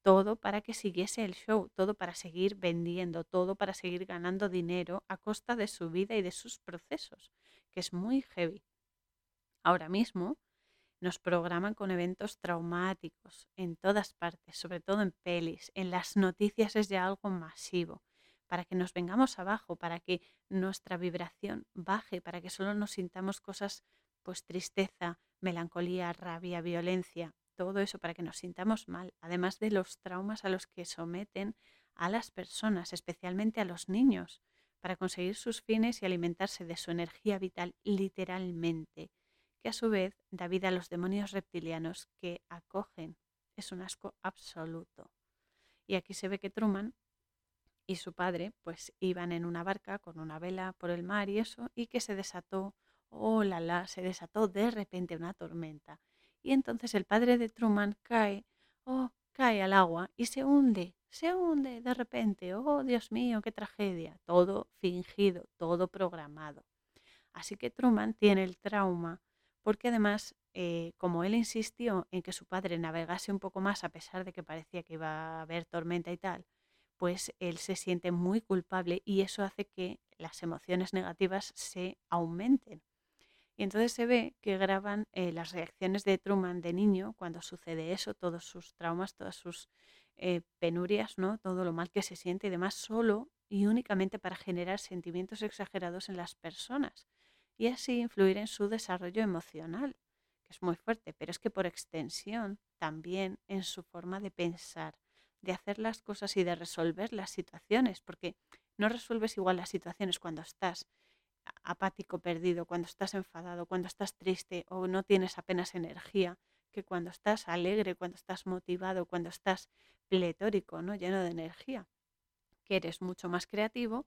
Todo para que siguiese el show, todo para seguir vendiendo, todo para seguir ganando dinero a costa de su vida y de sus procesos, que es muy heavy. Ahora mismo, nos programan con eventos traumáticos en todas partes, sobre todo en pelis, en las noticias es ya algo masivo, para que nos vengamos abajo, para que nuestra vibración baje, para que solo nos sintamos cosas pues tristeza, melancolía, rabia, violencia, todo eso para que nos sintamos mal, además de los traumas a los que someten a las personas, especialmente a los niños, para conseguir sus fines y alimentarse de su energía vital literalmente que a su vez da vida a los demonios reptilianos que acogen. Es un asco absoluto. Y aquí se ve que Truman y su padre pues iban en una barca con una vela por el mar y eso, y que se desató, oh la la, se desató de repente una tormenta. Y entonces el padre de Truman cae, oh, cae al agua y se hunde, se hunde de repente, oh Dios mío, qué tragedia, todo fingido, todo programado. Así que Truman tiene el trauma porque además, eh, como él insistió en que su padre navegase un poco más a pesar de que parecía que iba a haber tormenta y tal, pues él se siente muy culpable y eso hace que las emociones negativas se aumenten. Y entonces se ve que graban eh, las reacciones de Truman de niño cuando sucede eso, todos sus traumas, todas sus eh, penurias, ¿no? todo lo mal que se siente y demás, solo y únicamente para generar sentimientos exagerados en las personas y así influir en su desarrollo emocional, que es muy fuerte, pero es que por extensión también en su forma de pensar, de hacer las cosas y de resolver las situaciones, porque no resuelves igual las situaciones cuando estás apático, perdido, cuando estás enfadado, cuando estás triste o no tienes apenas energía, que cuando estás alegre, cuando estás motivado, cuando estás pletórico, ¿no? lleno de energía, que eres mucho más creativo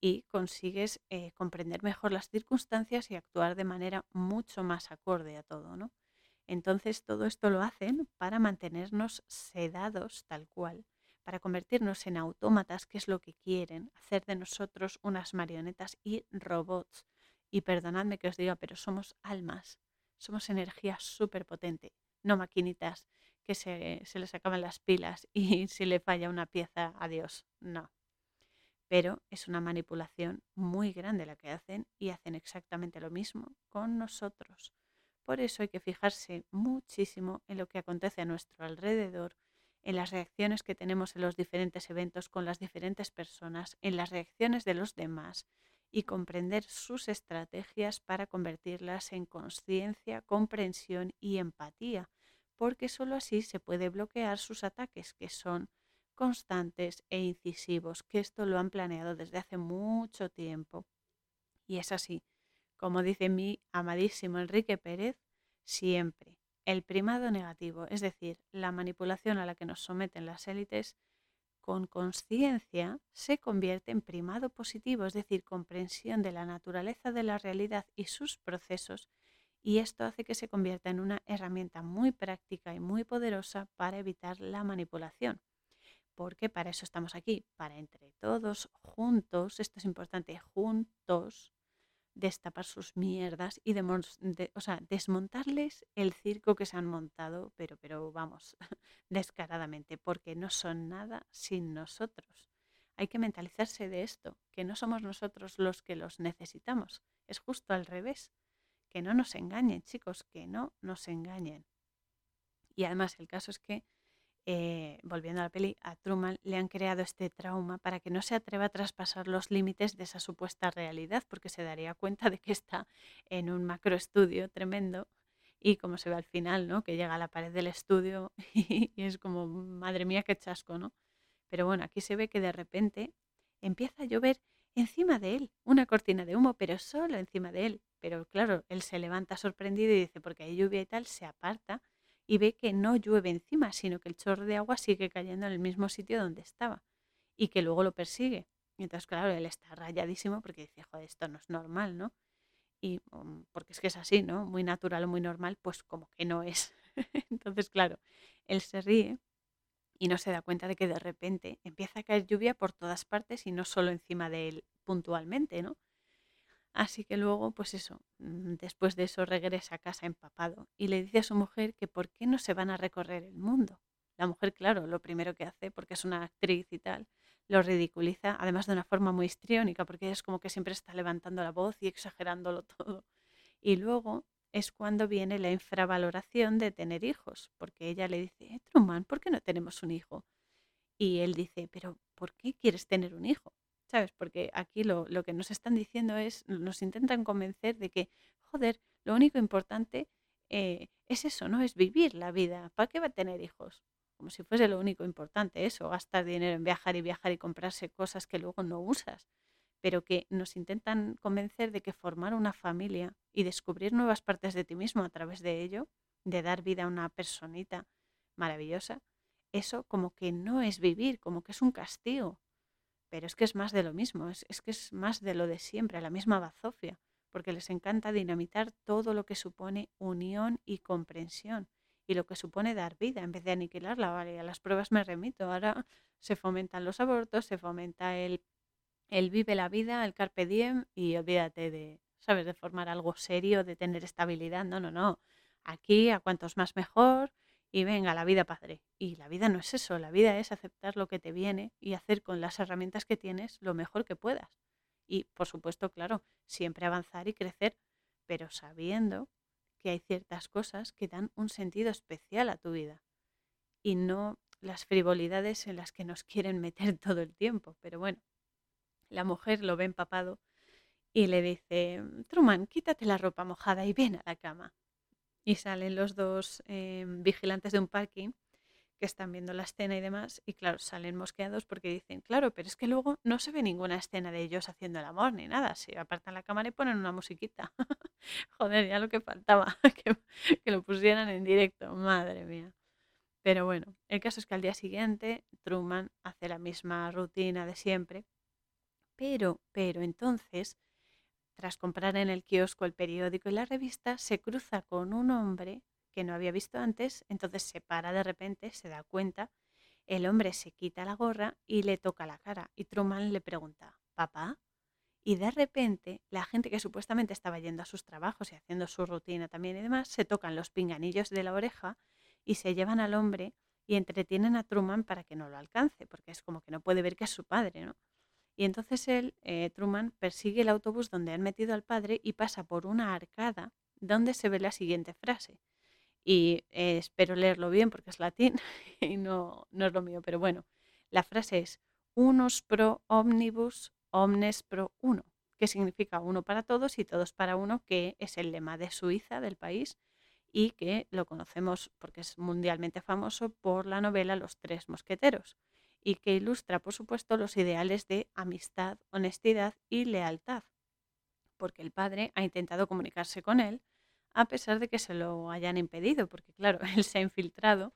y consigues eh, comprender mejor las circunstancias y actuar de manera mucho más acorde a todo, ¿no? Entonces todo esto lo hacen para mantenernos sedados tal cual, para convertirnos en autómatas, que es lo que quieren, hacer de nosotros unas marionetas y robots. Y perdonadme que os diga, pero somos almas, somos energía súper potente, no maquinitas que se, se les acaban las pilas y si le falla una pieza, adiós, no pero es una manipulación muy grande la que hacen y hacen exactamente lo mismo con nosotros. Por eso hay que fijarse muchísimo en lo que acontece a nuestro alrededor, en las reacciones que tenemos en los diferentes eventos con las diferentes personas, en las reacciones de los demás y comprender sus estrategias para convertirlas en conciencia, comprensión y empatía, porque sólo así se puede bloquear sus ataques, que son constantes e incisivos, que esto lo han planeado desde hace mucho tiempo. Y es así, como dice mi amadísimo Enrique Pérez, siempre el primado negativo, es decir, la manipulación a la que nos someten las élites, con conciencia se convierte en primado positivo, es decir, comprensión de la naturaleza de la realidad y sus procesos, y esto hace que se convierta en una herramienta muy práctica y muy poderosa para evitar la manipulación. Porque para eso estamos aquí, para entre todos, juntos, esto es importante, juntos, destapar sus mierdas y o sea, desmontarles el circo que se han montado, pero, pero vamos, descaradamente, porque no son nada sin nosotros. Hay que mentalizarse de esto, que no somos nosotros los que los necesitamos, es justo al revés. Que no nos engañen, chicos, que no nos engañen. Y además el caso es que eh, volviendo a la peli, a Truman le han creado este trauma para que no se atreva a traspasar los límites de esa supuesta realidad, porque se daría cuenta de que está en un macroestudio tremendo y como se ve al final, ¿no? Que llega a la pared del estudio y, y es como, madre mía, qué chasco, ¿no? Pero bueno, aquí se ve que de repente empieza a llover encima de él, una cortina de humo, pero solo encima de él. Pero claro, él se levanta sorprendido y dice, porque hay lluvia y tal, se aparta y ve que no llueve encima, sino que el chorro de agua sigue cayendo en el mismo sitio donde estaba y que luego lo persigue. Y entonces, claro, él está rayadísimo porque dice, joder, esto no es normal, ¿no? Y mm, porque es que es así, ¿no? Muy natural o muy normal, pues como que no es. entonces, claro, él se ríe y no se da cuenta de que de repente empieza a caer lluvia por todas partes y no solo encima de él puntualmente, ¿no? Así que luego, pues eso, mm, después de eso regresa a casa empapado y le dice a su mujer que por qué no se van a recorrer el mundo. La mujer, claro, lo primero que hace, porque es una actriz y tal, lo ridiculiza, además de una forma muy histriónica, porque es como que siempre está levantando la voz y exagerándolo todo. Y luego es cuando viene la infravaloración de tener hijos, porque ella le dice, eh, Truman, ¿por qué no tenemos un hijo? Y él dice, pero ¿por qué quieres tener un hijo? ¿Sabes? Porque aquí lo, que nos están diciendo es, nos intentan convencer de que, joder, lo único importante eh, es eso, ¿no? Es vivir la vida. ¿Para qué va a tener hijos? Como si fuese lo único importante eso, gastar dinero en viajar y viajar y comprarse cosas que luego no usas. Pero que nos intentan convencer de que formar una familia y descubrir nuevas partes de ti mismo a través de ello, de dar vida a una personita maravillosa, eso como que no es vivir, como que es un castigo, pero es que es más de lo mismo, es, que es más de lo de siempre, la misma bazofia, porque les encanta dinamitar todo lo que supone unión y comprensión y lo que supone dar vida en vez de aniquilarla. Vale, a las pruebas me remito. Ahora se fomentan los abortos, se fomenta el, el vive la vida, el carpe diem y olvídate de, ¿sabes?, de formar algo serio, de tener estabilidad. No, no, no. Aquí a cuantos más mejor, y venga, la vida padre. Y la vida no es eso, la vida es aceptar lo que te viene y hacer con las herramientas que tienes lo mejor que puedas. Y por supuesto, claro, siempre avanzar y crecer, pero sabiendo que hay ciertas cosas que dan un sentido especial a tu vida y no las frivolidades en las que nos quieren meter todo el tiempo. Pero bueno, la mujer lo ve empapado y le dice, Truman, quítate la ropa mojada y ven a la cama. Y salen los dos em, vigilantes de un parking que están viendo la escena y demás, y claro, salen mosqueados porque dicen, claro, pero es que luego no se ve ninguna escena de ellos haciendo el amor ni nada, se apartan la cámara y ponen una musiquita. Joder, ya lo que faltaba, que lo pusieran en directo, madre mía. Pero bueno, el caso es que al día siguiente Truman hace la misma rutina de siempre, pero, pero entonces tras comprar en el kiosco el periódico y la revista, se cruza con un hombre que no había visto antes, entonces se para de repente, se da cuenta, el hombre se quita la gorra y le toca la cara y Truman le pregunta, ¿papá? Y de repente la gente que supuestamente estaba yendo a sus trabajos y haciendo su rutina también y demás, se tocan los pinganillos de la oreja y se llevan al hombre y entretienen a Truman para que no lo alcance, porque es como que no puede ver que es su padre, ¿no? Y entonces él, eh, Truman, persigue el autobús donde han metido al padre y pasa por una arcada donde se ve la siguiente frase. y eh, espero leerlo bien porque es latín y no, no es lo mío, pero bueno, la frase es unus pro omnibus, omnes pro uno, que significa uno para todos y todos para uno, que es el lema de Suiza, del país, y que lo conocemos porque es mundialmente famoso por la novela Los Tres Mosqueteros y que ilustra, por supuesto, los ideales de amistad, honestidad y lealtad, porque el padre ha intentado comunicarse con él a pesar de que se lo hayan impedido, porque claro, él se ha infiltrado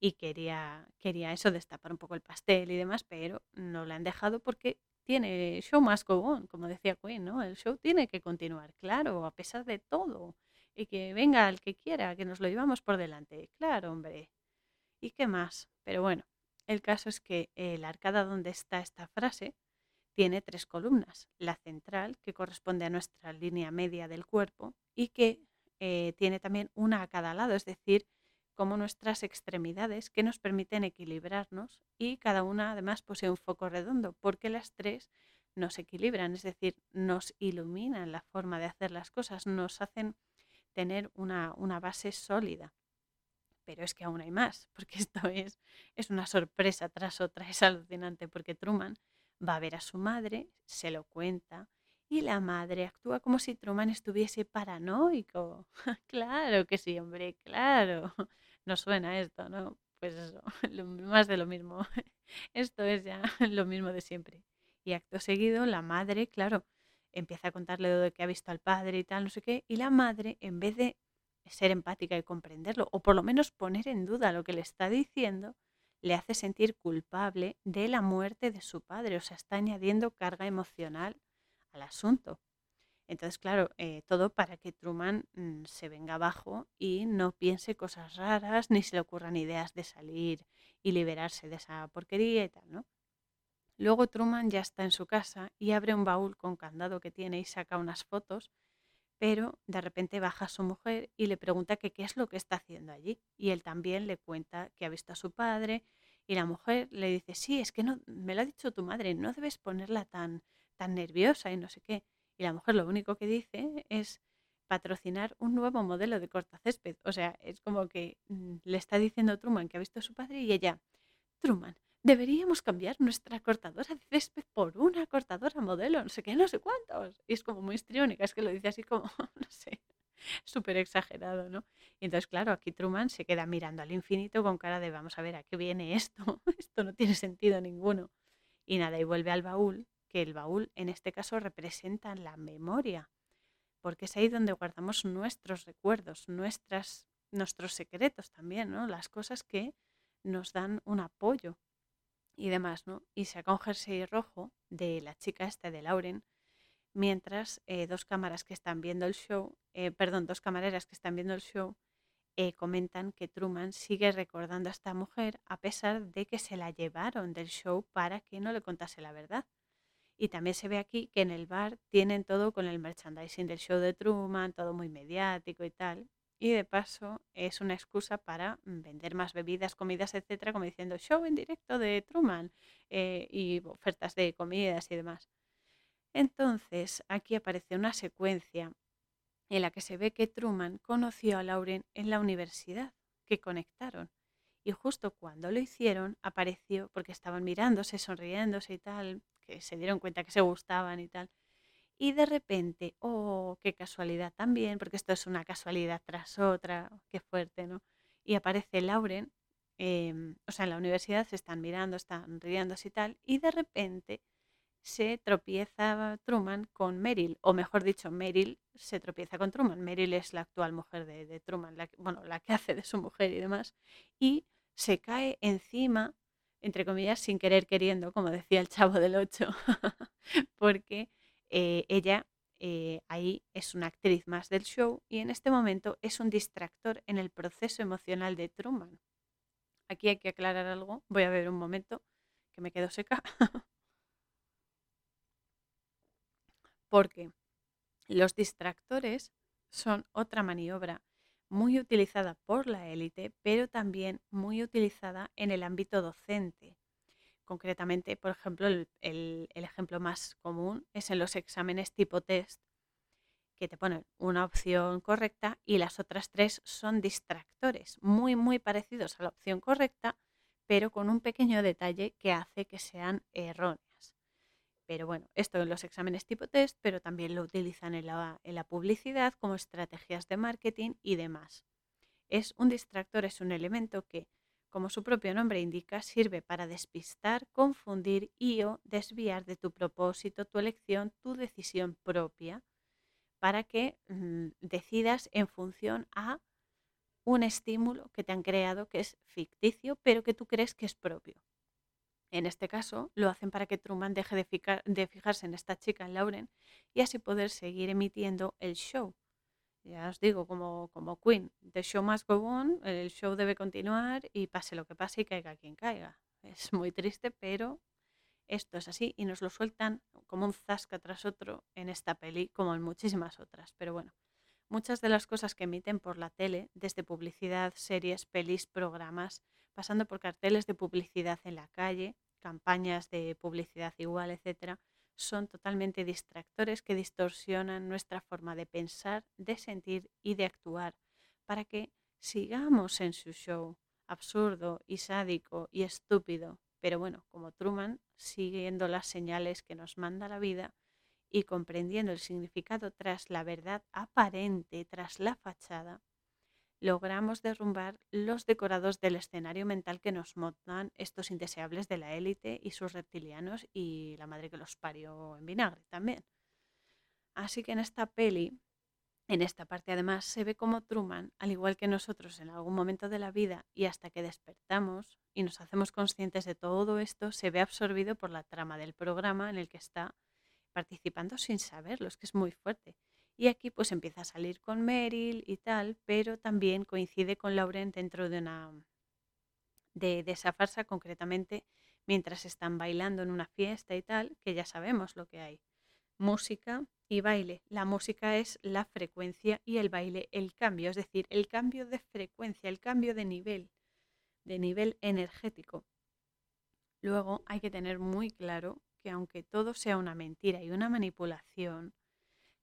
y quería, quería eso, destapar un poco el pastel y demás, pero no le han dejado porque tiene show must go on, como decía Queen, ¿no? El show tiene que continuar, claro, a pesar de todo. Y que venga el que quiera, que nos lo llevamos por delante. Claro, hombre. ¿Y qué más? Pero bueno, el caso es que la arcada donde está esta frase tiene tres columnas. La central, que corresponde a nuestra línea media del cuerpo, y que eh, tiene también una a cada lado, es decir, como nuestras extremidades que nos permiten equilibrarnos y cada una además posee un foco redondo porque las tres nos equilibran, es decir, nos iluminan la forma de hacer las cosas, nos hacen tener una, una base sólida. Pero es que aún hay más, porque esto es, es una sorpresa tras otra, es alucinante, porque Truman va a ver a su madre, se lo cuenta, y la madre actúa como si Truman estuviese paranoico. claro que sí, hombre, claro. No suena esto, ¿no? Pues eso, más de lo mismo. Esto es ya lo mismo de siempre. Y acto seguido, la madre, claro, empieza a contarle de que ha visto al padre y tal, no sé qué, y la madre, en vez de ser empática y comprenderlo, o por lo menos poner en duda lo que le está diciendo, le hace sentir culpable de la muerte de su padre, o sea, está añadiendo carga emocional al asunto. Entonces, claro, eh, todo para que Truman mm, se venga abajo y no piense cosas raras, ni se le ocurran ideas de salir y liberarse de esa porquería y tal, ¿no? Luego Truman ya está en su casa y abre un baúl con candado que tiene y saca unas fotos, pero de repente baja su mujer y le pregunta qué es lo que está haciendo allí. Y él también le cuenta que ha visto a su padre y la mujer le dice, sí, es que no, me lo ha dicho tu madre, no debes ponerla tan tan nerviosa y no sé qué. Y la mujer lo único que dice es patrocinar un nuevo modelo de cortacésped. O sea, es como que mm, le está diciendo Truman que ha visto a su padre y ella, Truman, deberíamos cambiar nuestra cortadora de césped por una cortadora modelo, no sé qué, no sé cuántos. Y es como muy histriónica, es que lo dice así como, no sé, súper exagerado, ¿no? Y entonces, claro, aquí Truman se queda mirando al infinito con cara de, vamos a ver, ¿a qué viene esto? esto no tiene sentido ninguno. Y nada, y vuelve al baúl que el baúl en este caso representa la memoria, porque es ahí donde guardamos nuestros recuerdos, nuestras, nuestros secretos también, ¿no? las cosas que nos dan un apoyo y demás. ¿no? Y saca un jersey rojo de la chica esta de Lauren, mientras eh, dos cámaras que están viendo el show, eh, perdón, dos camareras que están viendo el show, eh, comentan que Truman sigue recordando a esta mujer a pesar de que se la llevaron del show para que no le contase la verdad. Y también se ve aquí que en el bar tienen todo con el merchandising del show de Truman, todo muy mediático y tal. Y de paso es una excusa para mm, vender más bebidas, comidas, etcétera, como diciendo show en directo de Truman eh, y ofertas de comidas y demás. Entonces aquí aparece una secuencia en la que se ve que Truman conoció a Lauren en la universidad, que conectaron. Y justo cuando lo hicieron, apareció, porque estaban mirándose, sonriéndose y tal, se dieron cuenta que se gustaban y tal. Y de repente, oh, qué casualidad también, porque esto es una casualidad tras otra, qué fuerte, ¿no? Y aparece Lauren, em, o sea, en la universidad se están mirando, están riéndose y tal, y de repente se tropieza Truman con Meryl, o mejor dicho, Meryl se tropieza con Truman. Meryl es la actual mujer de, Truman, la, bueno, la que hace de su mujer y demás, y se cae encima entre comillas, sin querer queriendo, como decía el chavo del 8, porque eh, ella eh, ahí es una actriz más del show y en este momento es un distractor en el proceso emocional de Truman. Aquí hay que aclarar algo, voy a ver un momento que me quedo seca. porque los distractores son otra maniobra muy utilizada por la élite, pero también muy utilizada en el ámbito docente. Concretamente, por ejemplo, el, ejemplo más común es en los exámenes tipo test, que te ponen una opción correcta y las otras tres son distractores, muy, muy parecidos a la opción correcta, pero con un pequeño detalle que hace que sean erróneas. Pero bueno, esto en los exámenes tipo test, pero también lo utilizan en la, en la publicidad como estrategias de marketing y demás. Es un distractor, es un elemento que, como su propio nombre indica, sirve para despistar, confundir y o desviar de tu propósito, tu elección, tu decisión propia para que mm, decidas en función a un estímulo que te han creado que es ficticio, pero que tú crees que es propio. En este caso, lo hacen para que Truman deje de, fijarse en esta chica, en Lauren, y así poder seguir emitiendo el show. Ya os digo, como, como Queen, the show must go on, el show debe continuar y pase lo que pase y caiga quien caiga. Es muy triste, pero esto es así y nos lo sueltan como un zasca tras otro en esta peli, como en muchísimas otras. Pero bueno, muchas de las cosas que emiten por la tele, desde publicidad, series, pelis, programas, pasando por carteles de publicidad en la calle, campañas de publicidad igual, etcétera, son totalmente distractores que distorsionan nuestra forma de pensar, de sentir y de actuar para que sigamos en su show absurdo y sádico y estúpido pero bueno, como Truman, siguiendo las señales que nos manda la vida y comprendiendo el significado tras la verdad aparente, tras la fachada, logramos derrumbar los decorados del escenario mental que nos montan estos indeseables de la élite y sus reptilianos y la madre que los parió en vinagre también. Así que en esta peli en esta parte además se ve como Truman, al igual que nosotros en algún momento de la vida y hasta que despertamos y nos hacemos conscientes de todo esto, se ve absorbido por la trama del programa en el que está participando sin saberlo, es que es muy fuerte. Y aquí pues empieza a salir con Meryl y tal, pero también coincide con Lauren dentro de una de, de esa farsa concretamente mientras están bailando en una fiesta y tal, que ya sabemos lo que hay. Música, y baile. La música es la frecuencia y el baile el cambio, es decir, el cambio de frecuencia, el cambio de nivel, de nivel energético. Luego hay que tener muy claro que aunque todo sea una mentira y una manipulación,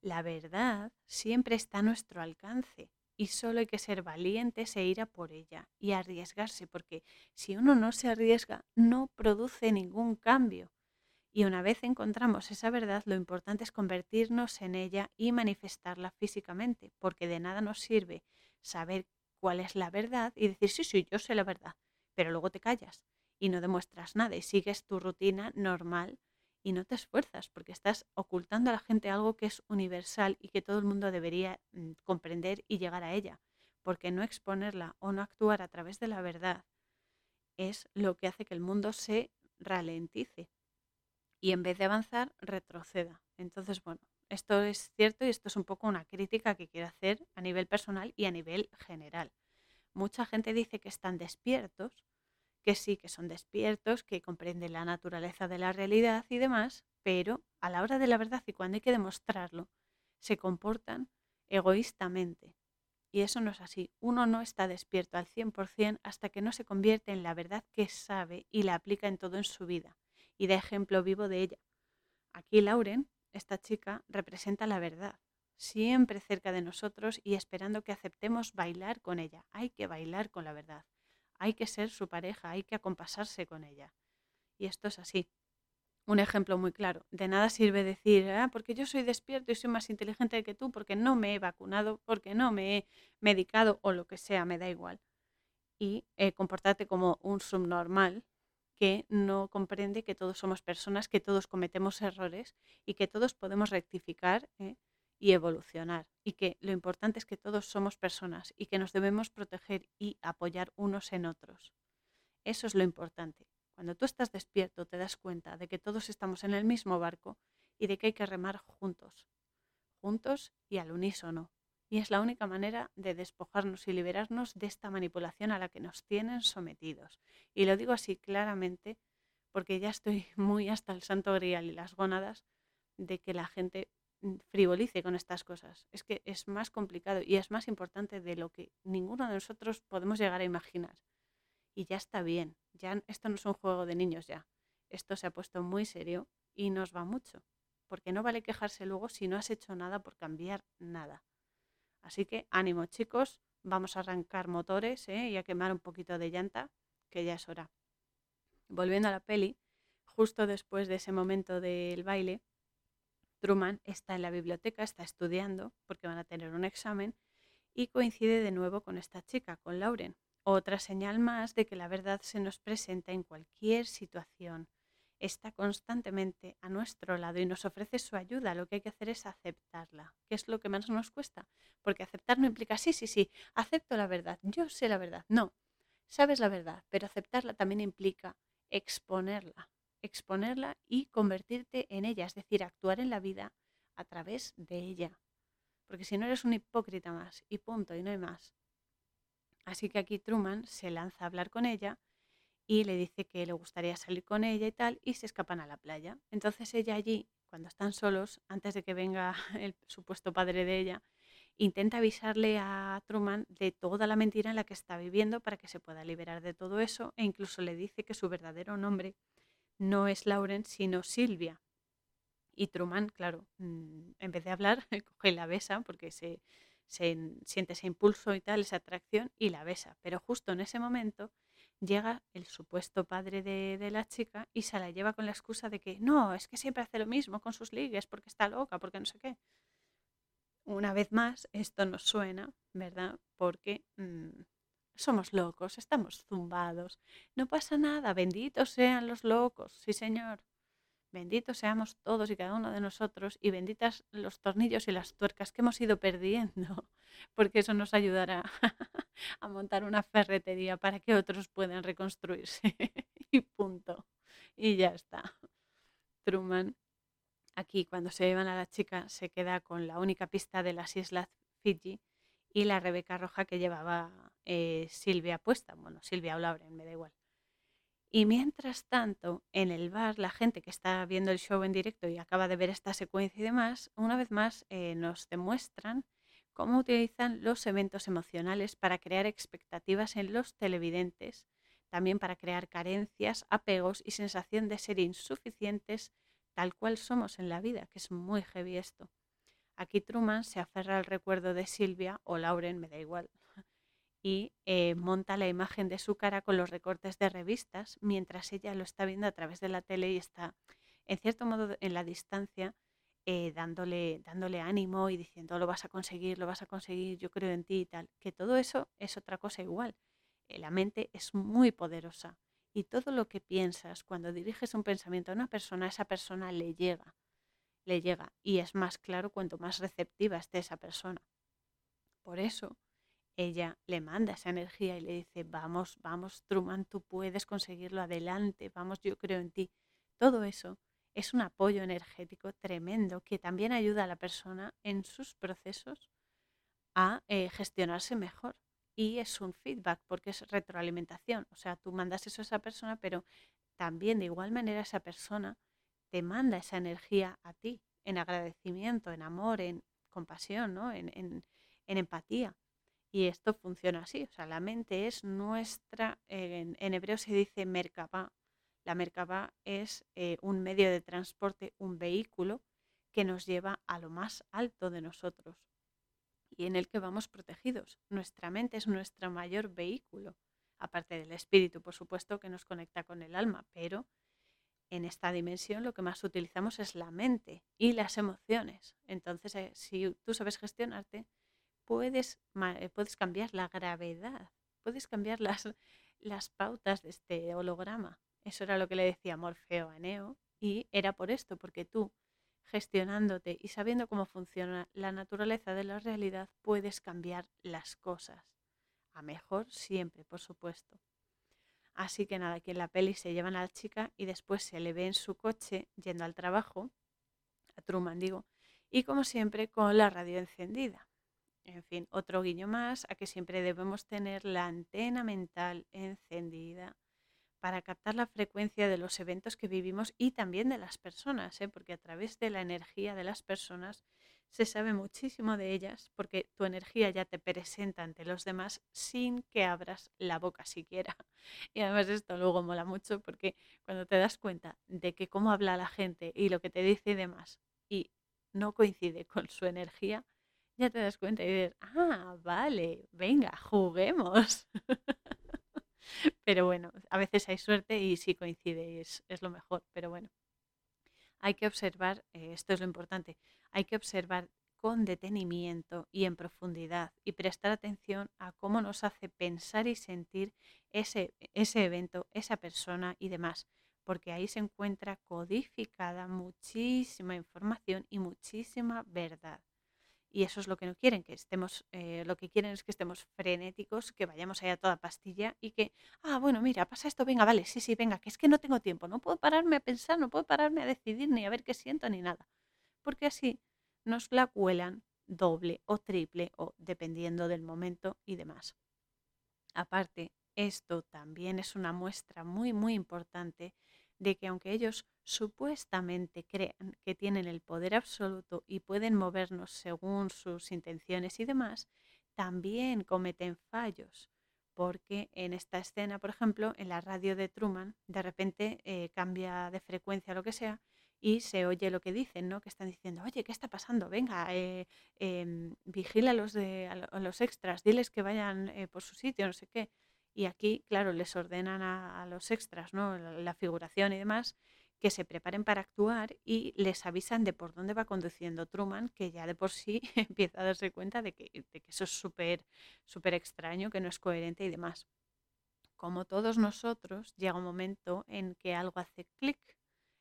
la verdad siempre está a nuestro alcance y solo hay que ser valientes e ir a por ella y arriesgarse, porque si uno no se arriesga, no produce ningún cambio. Y una vez encontramos esa verdad, lo importante es convertirnos en ella y manifestarla físicamente, porque de nada nos sirve saber cuál es la verdad y decir, sí, sí, yo sé la verdad, pero luego te callas y no demuestras nada y sigues tu rutina normal y no te esfuerzas porque estás ocultando a la gente algo que es universal y que todo el mundo debería mm, comprender y llegar a ella, porque no exponerla o no actuar a través de la verdad es lo que hace que el mundo se ralentice y en vez de avanzar, retroceda. Entonces, bueno, esto es cierto y esto es un poco una crítica que quiero hacer a nivel personal y a nivel general. Mucha gente dice que están despiertos, que sí, que son despiertos, que comprenden la naturaleza de la realidad y demás, pero a la hora de la verdad y cuando hay que demostrarlo, se comportan egoístamente. Y eso no es así. Uno no está despierto al 100% hasta que no se convierte en la verdad que sabe y la aplica en todo en su vida y de ejemplo vivo de ella. Aquí Lauren, esta chica, representa la verdad, siempre cerca de nosotros y esperando que aceptemos bailar con ella. Hay que bailar con la verdad, hay que ser su pareja, hay que acompasarse con ella. Y esto es así. Un ejemplo muy claro. De nada sirve decir, ah, porque yo soy despierto y soy más inteligente que tú, porque no me he vacunado, porque no me he medicado o lo que sea, me da igual. Y eh, comportarte como un subnormal que no comprende que todos somos personas, que todos cometemos errores y que todos podemos rectificar ¿eh? Y evolucionar. Y que lo importante es que todos somos personas y que nos debemos proteger y apoyar unos en otros. Eso es lo importante. Cuando tú estás despierto te das cuenta de que todos estamos en el mismo barco y de que hay que remar juntos, juntos y al unísono, y es la única manera de despojarnos y liberarnos de esta manipulación a la que nos tienen sometidos. Y lo digo así claramente porque ya estoy muy hasta el santo grial y las gónadas de que la gente frivolice con estas cosas. Es que es más complicado y es más importante de lo que ninguno de nosotros podemos llegar a imaginar. Y ya está bien, ya esto no es un juego de niños ya. Esto se ha puesto muy serio y nos va mucho. porque no vale quejarse luego si no has hecho nada por cambiar nada. Así que ánimo chicos, vamos a arrancar motores ¿eh? y a quemar un poquito de llanta, que ya es hora. Volviendo a la peli, justo después de ese momento del baile, Truman está en la biblioteca, está estudiando porque van a tener un examen y coincide de nuevo con esta chica, con Lauren. Otra señal más de que la verdad se nos presenta en cualquier situación. Está constantemente a nuestro lado y nos ofrece su ayuda. Lo que hay que hacer es aceptarla, que es lo que más nos cuesta. Porque aceptar no implica, sí, sí, sí, acepto la verdad, yo sé la verdad. No, sabes la verdad, pero aceptarla también implica exponerla, exponerla y convertirte en ella, es decir, actuar en la vida a través de ella. Porque si no eres un hipócrita más y punto, y no hay más. Así que aquí Truman se lanza a hablar con ella y le dice que le gustaría salir con ella y tal, y se escapan a la playa. Entonces ella allí, cuando están solos, antes de que venga el supuesto padre de ella, intenta avisarle a Truman de toda la mentira en la que está viviendo para que se pueda liberar de todo eso e incluso le dice que su verdadero nombre no es Lauren, sino Silvia. Y Truman, claro, mm, en vez de hablar, coge y la besa porque se, siente ese impulso y tal, esa atracción, y la besa. Pero justo en ese momento llega el supuesto padre de, de, la chica y se la lleva con la excusa de que no, es que siempre hace lo mismo con sus ligues, porque está loca, porque no sé qué. Una vez más, esto nos suena, ¿verdad? Porque mm, somos locos, estamos zumbados. No pasa nada, benditos sean los locos, sí señor. Benditos seamos todos y cada uno de nosotros y benditas los tornillos y las tuercas que hemos ido perdiendo, porque eso nos ayudará a montar una ferretería para que otros puedan reconstruirse. y punto. Y ya está. Truman Aquí, cuando se llevan a la chica, se queda con la única pista de las islas Fiji y la Rebeca roja que llevaba eh, Silvia puesta. Bueno, Silvia o Lauren, me da igual. Y mientras tanto, en el bar, la gente que está viendo el show en directo y acaba de ver esta secuencia y demás, una vez más eh, nos demuestran cómo utilizan los eventos emocionales para crear expectativas en los televidentes, también para crear carencias, apegos y sensación de ser insuficientes tal cual somos en la vida, que es muy heavy esto. Aquí Truman se aferra al recuerdo de Silvia o Lauren, me da igual, y eh, monta la imagen de su cara con los recortes de revistas mientras ella lo está viendo a través de la tele y está, en cierto modo, en la distancia, eh, dándole, dándole ánimo y diciendo lo vas a conseguir, lo vas a conseguir, yo creo en ti y tal. Que todo eso es otra cosa igual. Eh, la mente es muy poderosa y todo lo que piensas, cuando diriges un pensamiento a una persona, esa persona le llega, le llega y es más claro cuanto más receptiva esté esa persona. Por eso ella le manda esa energía y le dice, vamos, vamos, Truman, tú puedes conseguirlo adelante, vamos, yo creo en ti. Todo eso es un apoyo energético tremendo que también ayuda a la persona en sus procesos a eh, gestionarse mejor y es un feedback porque es retroalimentación. O sea, tú mandas eso a esa persona, pero también de igual manera esa persona te manda esa energía a ti en agradecimiento, en amor, en compasión, ¿no? en, empatía. Y esto funciona así. O sea, la mente es nuestra, en, hebreo se dice merkabah. La merkabah es eh, un medio de transporte, un vehículo que nos lleva a lo más alto de nosotros y en el que vamos protegidos. Nuestra mente es nuestro mayor vehículo, aparte del espíritu, por supuesto, que nos conecta con el alma, pero en esta dimensión lo que más utilizamos es la mente y las emociones. Entonces, eh, si tú sabes gestionarte, puedes, eh, puedes cambiar la gravedad, puedes cambiar las, las pautas de este holograma. Eso era lo que le decía Morfeo a Neo y era por esto, porque tú gestionándote y sabiendo cómo funciona la naturaleza de la realidad, puedes cambiar las cosas. A mejor siempre, por supuesto. Así que nada, aquí en la peli se llevan a la chica y después se le ve en su coche yendo al trabajo, a Truman digo, y como siempre con la radio encendida. En fin, otro guiño más a que siempre debemos tener la antena mental encendida para captar la frecuencia de los eventos que vivimos y también de las personas, ¿eh? porque a través de la energía de las personas se sabe muchísimo de ellas, porque tu energía ya te presenta ante los demás sin que abras la boca siquiera. Y además esto luego mola mucho porque cuando te das cuenta de que cómo habla la gente y lo que te dice y demás y no coincide con su energía, ya te das cuenta y dices, ah, vale, venga, juguemos. pero bueno, a veces hay suerte y si coincide es, es lo mejor, pero bueno. Hay que observar, eh, esto es lo importante, hay que observar con detenimiento y en profundidad y prestar atención a cómo nos hace pensar y sentir ese, ese evento, esa persona y demás, porque ahí se encuentra codificada muchísima información y muchísima verdad. Y eso es lo que no quieren, que estemos, eh, lo que quieren es que estemos frenéticos, que vayamos allá toda pastilla y que, ah, bueno, mira, pasa esto, venga, vale, sí, sí, venga, que es que no tengo tiempo, no puedo pararme a pensar, no puedo pararme a decidir ni a ver qué siento ni nada. Porque así nos la cuelan doble o triple o dependiendo del momento y demás. Aparte, esto también es una muestra muy, muy importante de que aunque ellos supuestamente crean que tienen el poder absoluto y pueden movernos según sus intenciones y demás, también cometen fallos. Porque en esta escena, por ejemplo, en la radio de Truman, de repente eh, cambia de frecuencia lo que sea y se oye lo que dicen, ¿no? Que están diciendo, oye, ¿qué está pasando? Venga, eh, em, vigila a los, de, a los extras, diles que vayan eh, por su sitio, no sé qué. Y aquí, claro, les ordenan a, los extras, ¿no? La, figuración y demás, que se preparen para actuar y les avisan de por dónde va conduciendo Truman, que ya de por sí empieza a darse cuenta de que, eso es súper extraño, que no es coherente y demás. Como todos nosotros, llega un momento en que algo hace clic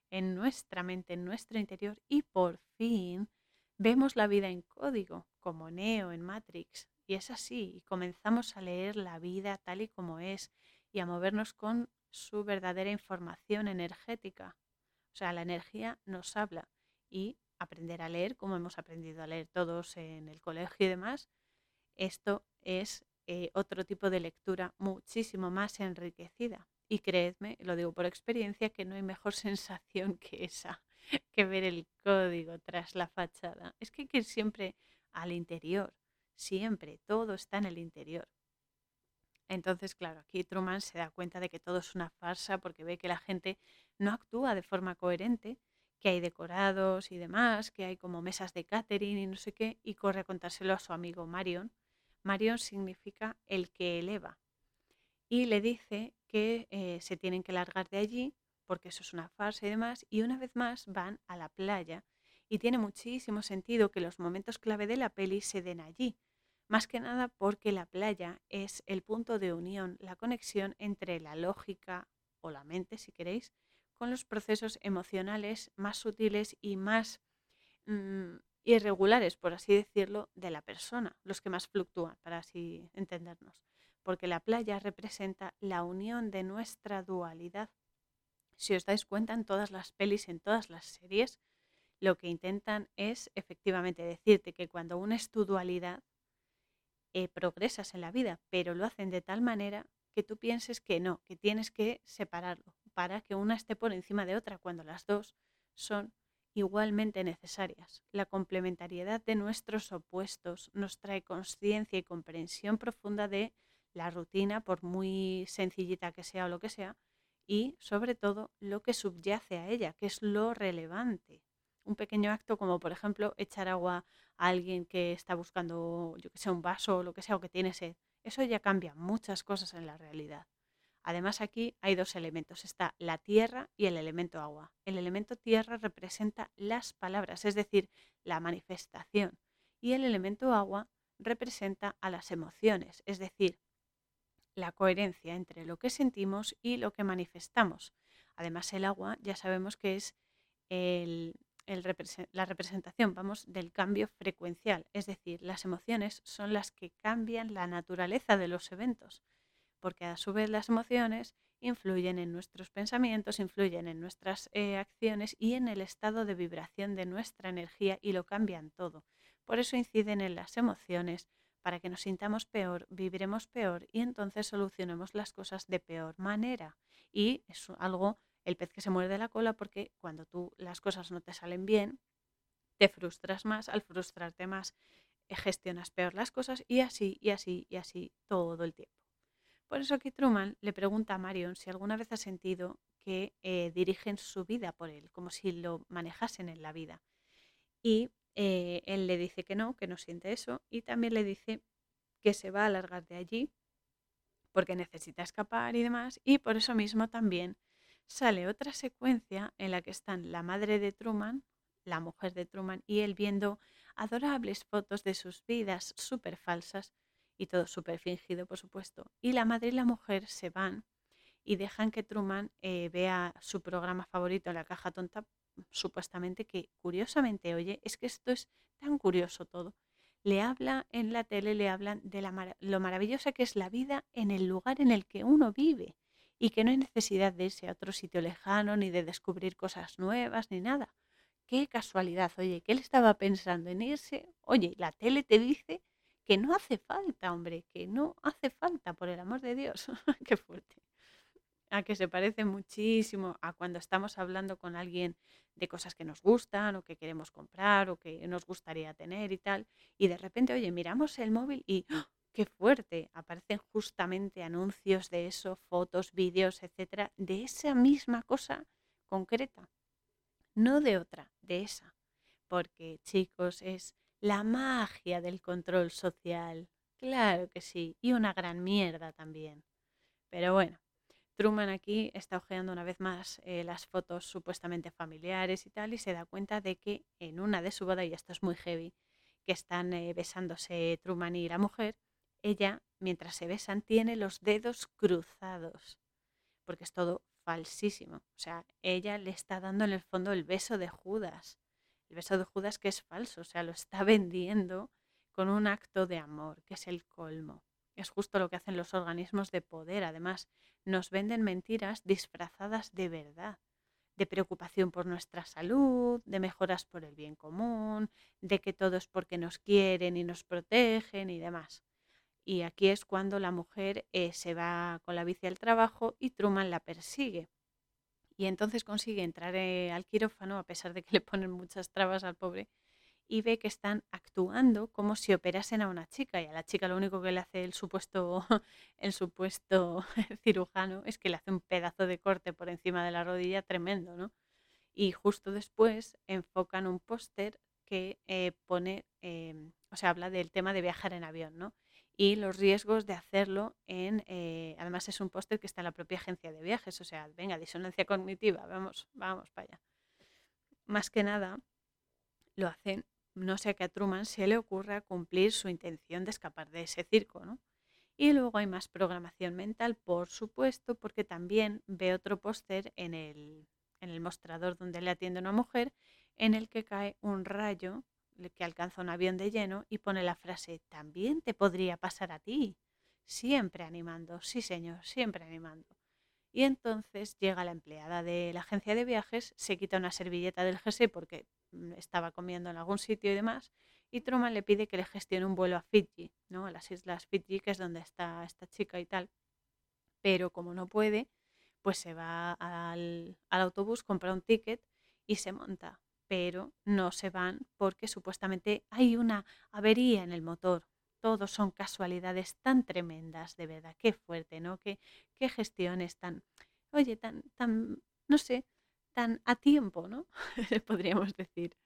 en nuestra mente, en nuestro interior y por fin vemos la vida en código, como Neo en Matrix. Y es así, y comenzamos a leer la vida tal y como es y a movernos con su verdadera información energética. O sea, la energía nos habla y aprender a leer, como hemos aprendido a leer todos en el colegio y demás, esto es eh, otro tipo de lectura muchísimo más enriquecida. Y creedme, lo digo por experiencia, que no hay mejor sensación que esa, que ver el código tras la fachada. Es que hay que ir siempre al interior, siempre, todo está en el interior. Entonces, claro, aquí Truman se da cuenta de que todo es una farsa porque ve que la gente no actúa de forma coherente, que hay decorados y demás, que hay como mesas de catering y no sé qué, y corre a contárselo a su amigo Marion. Marion significa el que eleva. Y le dice que eh, se tienen que largar de allí porque eso es una farsa y demás, y una vez más van a la playa y tiene muchísimo sentido que los momentos clave de la peli se den allí, más que nada porque la playa es el punto de unión, la conexión entre la lógica o la mente, si queréis, con los procesos emocionales más sutiles y más mm, irregulares, por así decirlo, de la persona, los que más fluctúan, para así entendernos porque la playa representa la unión de nuestra dualidad. Si os dais cuenta en todas las pelis, en todas las series, lo que intentan es efectivamente decirte que cuando unes tu dualidad, eh, progresas en la vida, pero lo hacen de tal manera que tú pienses que no, que tienes que separarlo para que una esté por encima de otra, cuando las dos son igualmente necesarias. La complementariedad de nuestros opuestos nos trae conciencia y comprensión profunda de la rutina, por muy sencillita que sea o lo que sea, y sobre todo lo que subyace a ella, que es lo relevante. Un pequeño acto como por ejemplo echar agua a alguien que está buscando, yo que sé, un vaso o lo que sea, o que tiene sed. Eso ya cambia muchas cosas en la realidad. Además aquí hay dos elementos, está la tierra y el elemento agua. El elemento tierra representa las palabras, es decir, la manifestación, y el elemento agua representa a las emociones, es decir, la coherencia entre lo que sentimos y lo que manifestamos. Además, el agua ya sabemos que es la representación, vamos, del cambio frecuencial, es decir, las emociones son las que cambian la naturaleza de los eventos, porque a su vez las emociones influyen en nuestros pensamientos, influyen en nuestras eh, acciones y en el estado de vibración de nuestra energía y lo cambian todo. Por eso inciden en las emociones, para que nos sintamos peor, viviremos peor y entonces solucionemos las cosas de peor manera. Y es algo, el pez que se muerde la cola, porque cuando tú las cosas no te salen bien, te frustras más, al frustrarte más, eh, gestionas peor las cosas y así, y así, y así todo el tiempo. Por eso aquí Truman le pregunta a Marion si alguna vez ha sentido que eh, dirigen su vida por él, como si lo manejasen en la vida. Y eh, él le dice que no, que no siente eso, y también le dice que se va a alargar de allí porque necesita escapar y demás, y por eso mismo también sale otra secuencia en la que están la madre de Truman, la mujer de Truman, y él viendo adorables fotos de sus vidas súper falsas y todo súper fingido, por supuesto. Y la madre y la mujer se van y dejan que Truman eh, vea su programa favorito, La Caja Tonta, supuestamente que curiosamente, oye, es que esto es tan curioso todo. Le habla en la tele, le hablan de la lo maravillosa que es la vida en el lugar en el que uno vive y que no hay necesidad de irse a otro sitio lejano, ni de descubrir cosas nuevas, ni nada. Qué casualidad, oye, que él estaba pensando en irse. Oye, la tele te dice que no hace falta, hombre, que no hace falta, por el amor de Dios. Qué fuerte. A que se parece muchísimo a cuando estamos hablando con alguien de cosas que nos gustan o que queremos comprar o que nos gustaría tener y tal. Y de repente, oye, miramos el móvil y ¡ah! Qué fuerte, aparecen justamente anuncios de eso, fotos, vídeos, etcétera, de esa misma cosa concreta, no de otra, de esa. Porque, chicos, es la magia del control social. Claro que sí, y una gran mierda también. Pero bueno, Truman aquí está ojeando una vez más eh, las fotos supuestamente familiares y tal, y se da cuenta de que en una de su boda, y esto es muy heavy, que están eh, besándose Truman y la mujer, ella, mientras se besan, tiene los dedos cruzados, porque es todo falsísimo. O sea, ella le está dando en el fondo el beso de Judas, el beso de Judas que es falso, o sea, lo está vendiendo con un acto de amor, que es el colmo. Es justo lo que hacen los organismos de poder. Además, nos venden mentiras disfrazadas de verdad, de preocupación por nuestra salud, de mejoras por el bien común, de que todo es porque nos quieren y nos protegen y demás. Y aquí es cuando la mujer eh, se va con la bici al trabajo y Truman la persigue. Y entonces consigue entrar eh, al quirófano, a pesar de que le ponen muchas trabas al pobre, y ve que están actuando como si operasen a una chica. Y a la chica lo único que le hace el supuesto, el supuesto cirujano es que le hace un pedazo de corte por encima de la rodilla tremendo, ¿no? Y justo después enfocan un póster que eh, pone, em, o sea, habla del tema de viajar en avión, ¿no? Y los riesgos de hacerlo en, eh, además es un póster que está en la propia agencia de viajes, o sea, venga, disonancia cognitiva, vamos, vamos para allá. Más que nada, lo hacen, no sé que a Truman se le ocurra cumplir su intención de escapar de ese circo, ¿no? Y luego hay más programación mental, por supuesto, porque también ve otro póster en el, en el mostrador donde le atiende una mujer, en el que cae un rayo que alcanza un avión de lleno y pone la frase, también te podría pasar a ti. Siempre animando, sí señor, siempre animando. Y entonces llega la empleada de la agencia de viajes, se quita una servilleta del jersey porque mm, estaba comiendo en algún sitio y demás, y Truman le pide que le gestione un vuelo a Fiji, ¿no? a las islas Fiji, que es donde está esta chica y tal. Pero como no puede, pues se va al autobús, compra un ticket y se monta pero no se van porque supuestamente hay una avería en el motor. Todos son casualidades tan tremendas, de verdad, qué fuerte, ¿no? Qué, qué gestiones tan, oye, tan, tan, no sé, tan a tiempo, ¿no? Podríamos decir.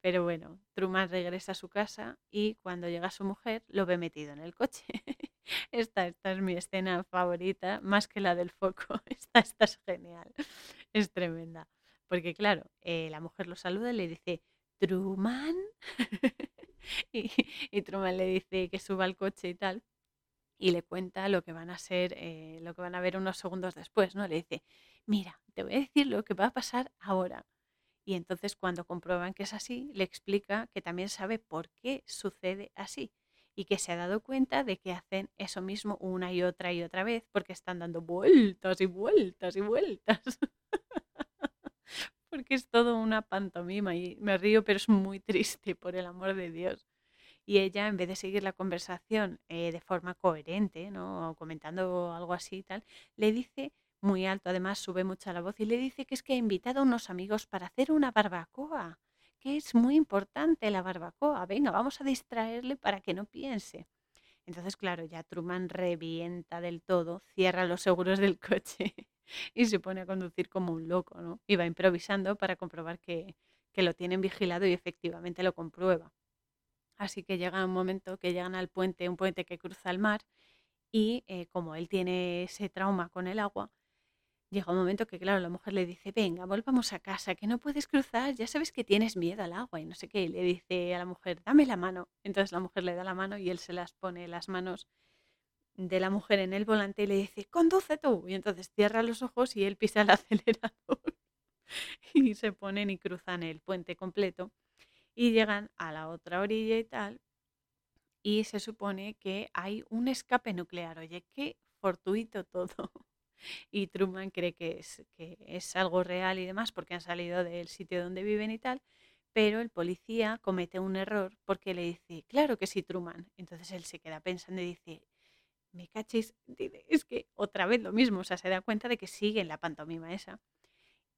Pero bueno, Truman regresa a su casa y cuando llega su mujer lo ve metido en el coche. esta, esta es mi escena favorita, más que la del foco. Esta, esta es genial, es tremenda. Porque claro, eh, la mujer lo saluda y le dice, Truman. y, Truman le dice que suba al coche y tal. Y le cuenta lo que van a ser, eh, lo que van a ver unos segundos después, ¿no? Le dice, mira, te voy a decir lo que va a pasar ahora. Y entonces cuando comprueban que es así, le explica que también sabe por qué sucede así y que se ha dado cuenta de que hacen eso mismo una y otra y otra vez porque están dando vueltas y vueltas y vueltas. porque es todo una pantomima y me río, pero es muy triste, por el amor de Dios. Y ella, en vez de seguir la conversación eh, de forma coherente, ¿no? O comentando algo así y tal, le dice muy alto, además sube mucho la voz y le dice que es que ha invitado a unos amigos para hacer una barbacoa, que es muy importante la barbacoa. Venga, vamos a distraerle para que no piense. Entonces, claro, ya Truman revienta del todo, cierra los seguros del coche y se pone a conducir como un loco, ¿no? Y va improvisando para comprobar que, que lo tienen vigilado y efectivamente lo comprueba. Así que llega un momento que llegan al puente, un puente que cruza el mar, y eh, como él tiene ese trauma con el agua, llega un momento que, claro, la mujer le dice, venga, volvamos a casa, que no puedes cruzar, ya sabes que tienes miedo al agua y no sé qué. Le dice a la mujer, dame la mano. Entonces la mujer le da la mano y él se las pone las manos de la mujer en el volante y le dice, conduce tú. Y entonces cierra los ojos y él pisa el acelerador y se ponen y cruzan el puente completo y llegan a la otra orilla y tal. Y se supone que hay un escape nuclear. Oye, qué fortuito todo. Y Truman cree que es, que es algo real y demás porque han salido del sitio donde viven y tal. Pero el policía comete un error porque le dice, claro que sí, Truman. Entonces él se queda pensando y dice, me cachis, es que otra vez lo mismo, o sea, se da cuenta de que sigue en la pantomima esa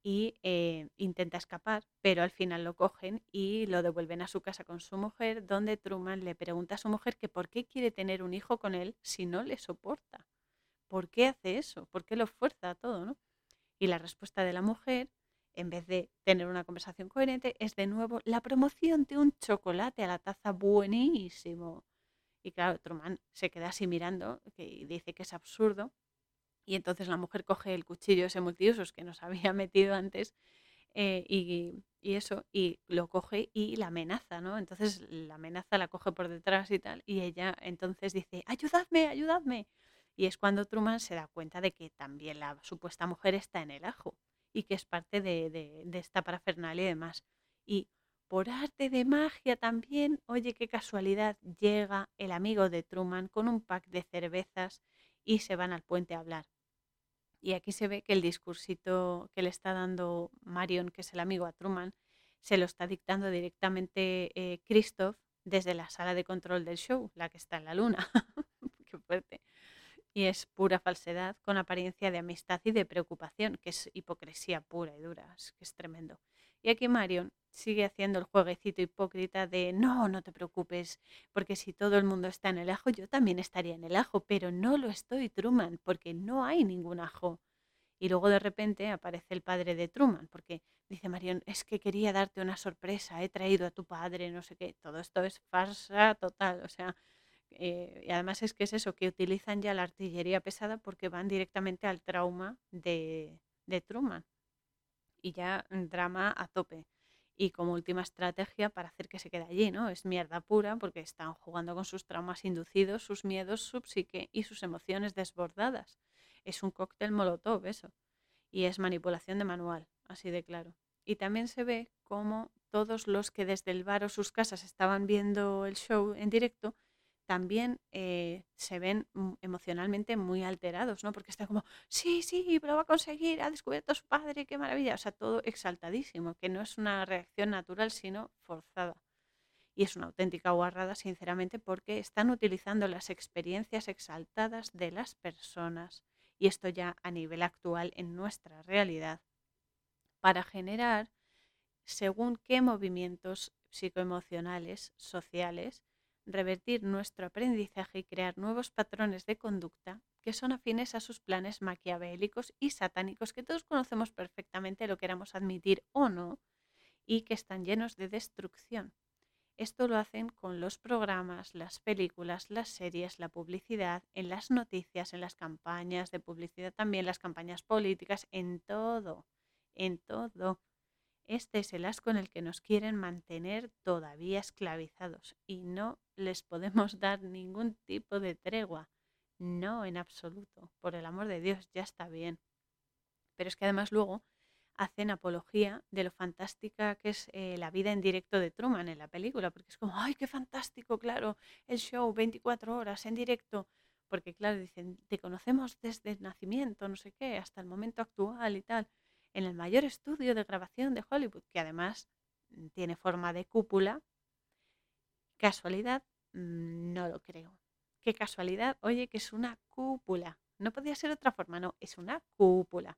y eh, intenta escapar, pero al final lo cogen y lo devuelven a su casa con su mujer, donde Truman le pregunta a su mujer que por qué quiere tener un hijo con él si no le soporta. ¿Por qué hace eso? ¿Por qué lo fuerza a todo? ¿no? Y la respuesta de la mujer, en vez de tener una conversación coherente, es de nuevo la promoción de un chocolate a la taza buenísimo. Y claro, Truman se queda así mirando y dice que es absurdo. Y entonces la mujer coge el cuchillo ese multiusos que nos había metido antes eh, y, y, eso, y lo coge y la amenaza, ¿no? Entonces la amenaza la coge por detrás y tal, y ella entonces dice, ayudadme, ayudadme. Y es cuando Truman se da cuenta de que también la supuesta mujer está en el ajo y que es parte de, de, esta parafernalia y demás. Y por arte de magia también, oye, qué casualidad, llega el amigo de Truman con un pack de cervezas y se van al puente a hablar. Y aquí se ve que el discursito que le está dando Marion, que es el amigo a Truman, se lo está dictando directamente eh, Christoph desde la sala de control del show, la que está en la luna. qué fuerte. Y es pura falsedad, con apariencia de amistad y de preocupación, que es hipocresía pura y dura, que es tremendo. Y aquí Marion sigue haciendo el jueguecito hipócrita de no, no te preocupes, porque si todo el mundo está en el ajo, yo también estaría en el ajo, pero no lo estoy, Truman, porque no hay ningún ajo. Y luego de repente aparece el padre de Truman, porque dice Marion, es que quería darte una sorpresa, he traído a tu padre, no sé qué, todo esto es farsa total, o sea, eh, y además es que es eso, que utilizan ya la artillería pesada porque van directamente al trauma de, de Truman. Y ya drama a tope y como última estrategia para hacer que se quede allí, ¿no? Es mierda pura porque están jugando con sus traumas inducidos, sus miedos, su psique y sus emociones desbordadas. Es un cóctel molotov eso. Y es manipulación de manual, así de claro. Y también se ve como todos los que desde el bar o sus casas estaban viendo el show en directo también eh, se ven emocionalmente muy alterados, ¿no? Porque está como, sí, sí, lo va a conseguir, ha descubierto a su padre, qué maravilla. O sea, todo exaltadísimo, que no es una reacción natural, sino forzada. Y es una auténtica guarrada, sinceramente, porque están utilizando las experiencias exaltadas de las personas, y esto ya a nivel actual en nuestra realidad, para generar según qué movimientos psicoemocionales, sociales, revertir nuestro aprendizaje y crear nuevos patrones de conducta que son afines a sus planes maquiavélicos y satánicos que todos conocemos perfectamente, lo queramos admitir o no, y que están llenos de destrucción. Esto lo hacen con los programas, las películas, las series, la publicidad, en las noticias, en las campañas de publicidad también, las campañas políticas, en todo, en todo. Este es el asco en el que nos quieren mantener todavía esclavizados y no les podemos dar ningún tipo de tregua. No, en absoluto. Por el amor de Dios, ya está bien. Pero es que además luego hacen apología de lo fantástica que es eh, la vida en directo de Truman en la película, porque es como, ay, qué fantástico, claro, el show 24 horas en directo, porque claro, dicen, te conocemos desde el nacimiento, no sé qué, hasta el momento actual y tal en el mayor estudio de grabación de Hollywood, que además mm, tiene forma de cúpula. ¿Casualidad? Mm, no lo creo. ¿Qué casualidad? Oye, que es una cúpula. No podía ser otra forma, no, es una cúpula.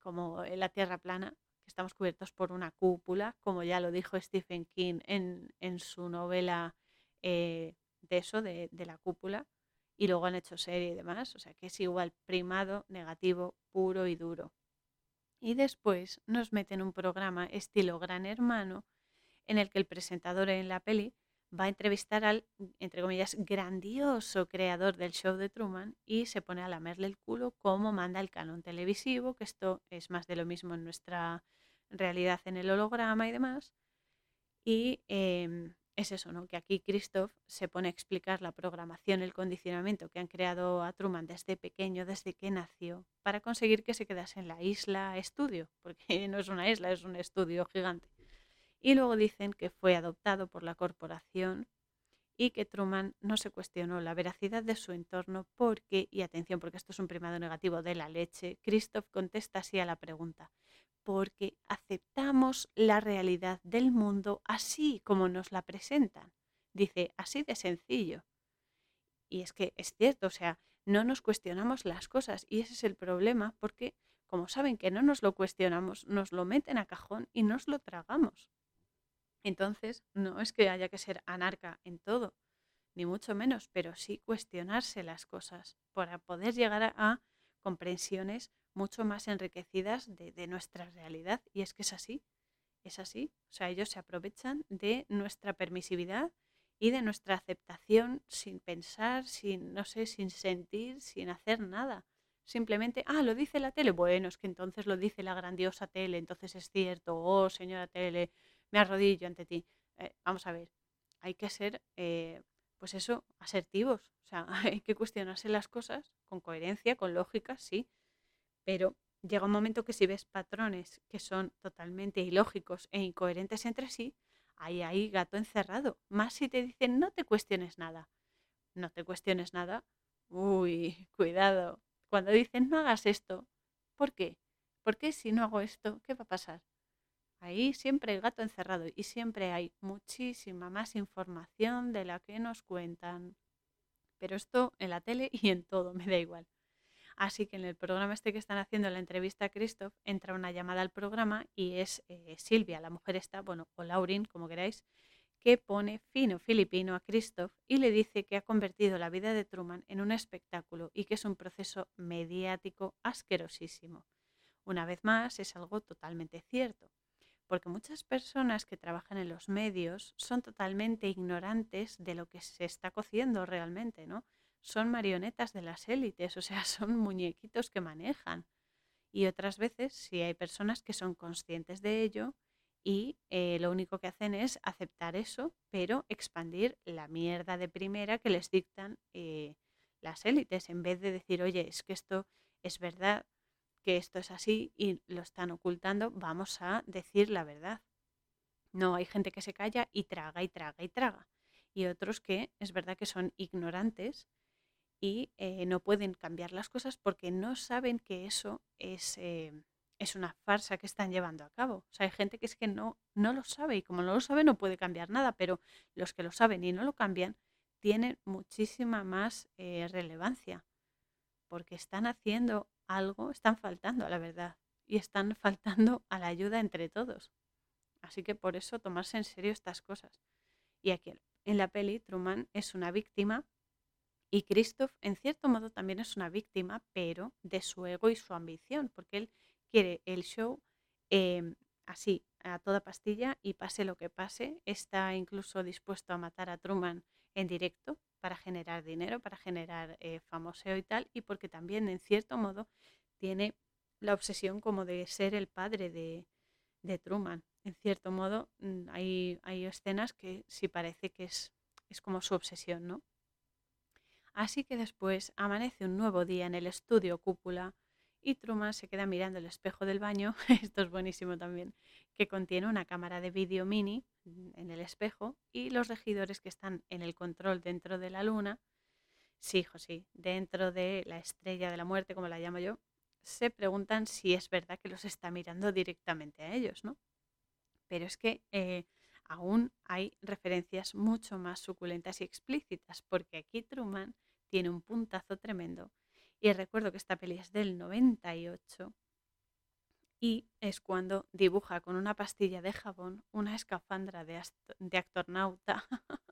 Como en la Tierra plana, que estamos cubiertos por una cúpula, como ya lo dijo Stephen King en, su novela eh, de eso, de la cúpula, y luego han hecho serie y demás. O sea que es igual primado, negativo, puro y duro. Y después nos meten un programa estilo Gran Hermano en el que el presentador en la peli va a entrevistar al, entre comillas, grandioso creador del show de Truman y se pone a lamerle el culo como manda el canon televisivo, que esto es más de lo mismo en nuestra realidad en el holograma y demás. Y em, es eso, ¿no? Que aquí Christoph se pone a explicar la programación, el condicionamiento que han creado a Truman desde pequeño, desde que nació, para conseguir que se quedase en la isla estudio, porque no es una isla, es un estudio gigante. Y luego dicen que fue adoptado por la corporación y que Truman no se cuestionó la veracidad de su entorno porque, y atención porque esto es un primado negativo de la leche, Christoph contesta así a la pregunta, porque aceptamos la realidad del mundo así como nos la presentan. Dice, así de sencillo. Y es que es cierto, o sea, no nos cuestionamos las cosas y ese es el problema porque como saben que no nos lo cuestionamos, nos lo meten a cajón y nos lo tragamos. Entonces, no es que haya que ser anarca en todo, ni mucho menos, pero sí cuestionarse las cosas para poder llegar a, comprensiones mucho más enriquecidas de, de, nuestra realidad. Y es que es así, es así. O sea, ellos se aprovechan de nuestra permisividad y de nuestra aceptación sin pensar, sin, no sé, sin sentir, sin hacer nada. Simplemente, ah, lo dice la tele. Bueno, es que entonces lo dice la grandiosa tele, entonces es cierto. Oh, señora tele, me arrodillo ante ti. Eh, vamos a ver, hay que ser, eh, pues eso, asertivos. O sea, hay que cuestionarse las cosas con coherencia, con lógica, sí. Pero llega un momento que si ves patrones que son totalmente ilógicos e incoherentes entre sí, ahí hay gato encerrado. Más si te dicen no te cuestiones nada. No te cuestiones nada. Uy, cuidado. Cuando dicen no hagas esto, ¿por qué? ¿Por qué si no hago esto, qué va a pasar? Ahí siempre hay gato encerrado y siempre hay muchísima más información de la que nos cuentan. Pero esto en la tele y en todo, me da igual. Así que en el programa este que están haciendo la entrevista a Christoph, entra una llamada al programa y es eh, Silvia, la mujer esta, bueno, o Laurin, como queráis, que pone fino filipino a Christoph y le dice que ha convertido la vida de Truman en un espectáculo y que es un proceso mediático asquerosísimo. Una vez más, es algo totalmente cierto porque muchas personas que trabajan en los medios son totalmente ignorantes de lo que se está cociendo realmente, ¿no? Son marionetas de las élites, o sea, son muñequitos que manejan. Y otras veces sí hay personas que son conscientes de ello y eh, lo único que hacen es aceptar eso, pero expandir la mierda de primera que les dictan eh, las élites, en vez de decir, oye, es que esto es verdad, que esto es así y lo están ocultando, vamos a decir la verdad. No, hay gente que se calla y traga y traga y traga. Y otros que es verdad que son ignorantes y eh, no pueden cambiar las cosas porque no saben que eso es, eh, es una farsa que están llevando a cabo. O sea, hay gente que es que no, no lo sabe y como no lo sabe no puede cambiar nada, pero los que lo saben y no lo cambian tienen muchísima más eh, relevancia porque están haciendo algo, están faltando a la verdad y están faltando a la ayuda entre todos. Así que por eso tomarse en serio estas cosas. Y aquí en la peli Truman es una víctima y Christoph en cierto modo también es una víctima, pero de su ego y su ambición, porque él quiere el show em, así, a toda pastilla y pase lo que pase. Está incluso dispuesto a matar a Truman en directo para generar dinero, para generar eh, famoseo y tal, y porque también en cierto modo tiene la obsesión como de ser el padre de, Truman. En cierto modo mm, hay, hay, escenas que sí parece que es, es como su obsesión, ¿no? Así que después amanece un nuevo día en el estudio cúpula y Truman se queda mirando el espejo del baño, esto es buenísimo también, que contiene una cámara de vídeo mini en el espejo y los regidores que están en el control dentro de la luna, sí, hijo, sí, dentro de la estrella de la muerte, como la llamo yo, se preguntan si es verdad que los está mirando directamente a ellos, ¿no? Pero es que eh, aún hay referencias mucho más suculentas y explícitas, porque aquí Truman tiene un puntazo tremendo. Y recuerdo que esta peli es del 98 y es cuando dibuja con una pastilla de jabón una escafandra de, de actornauta.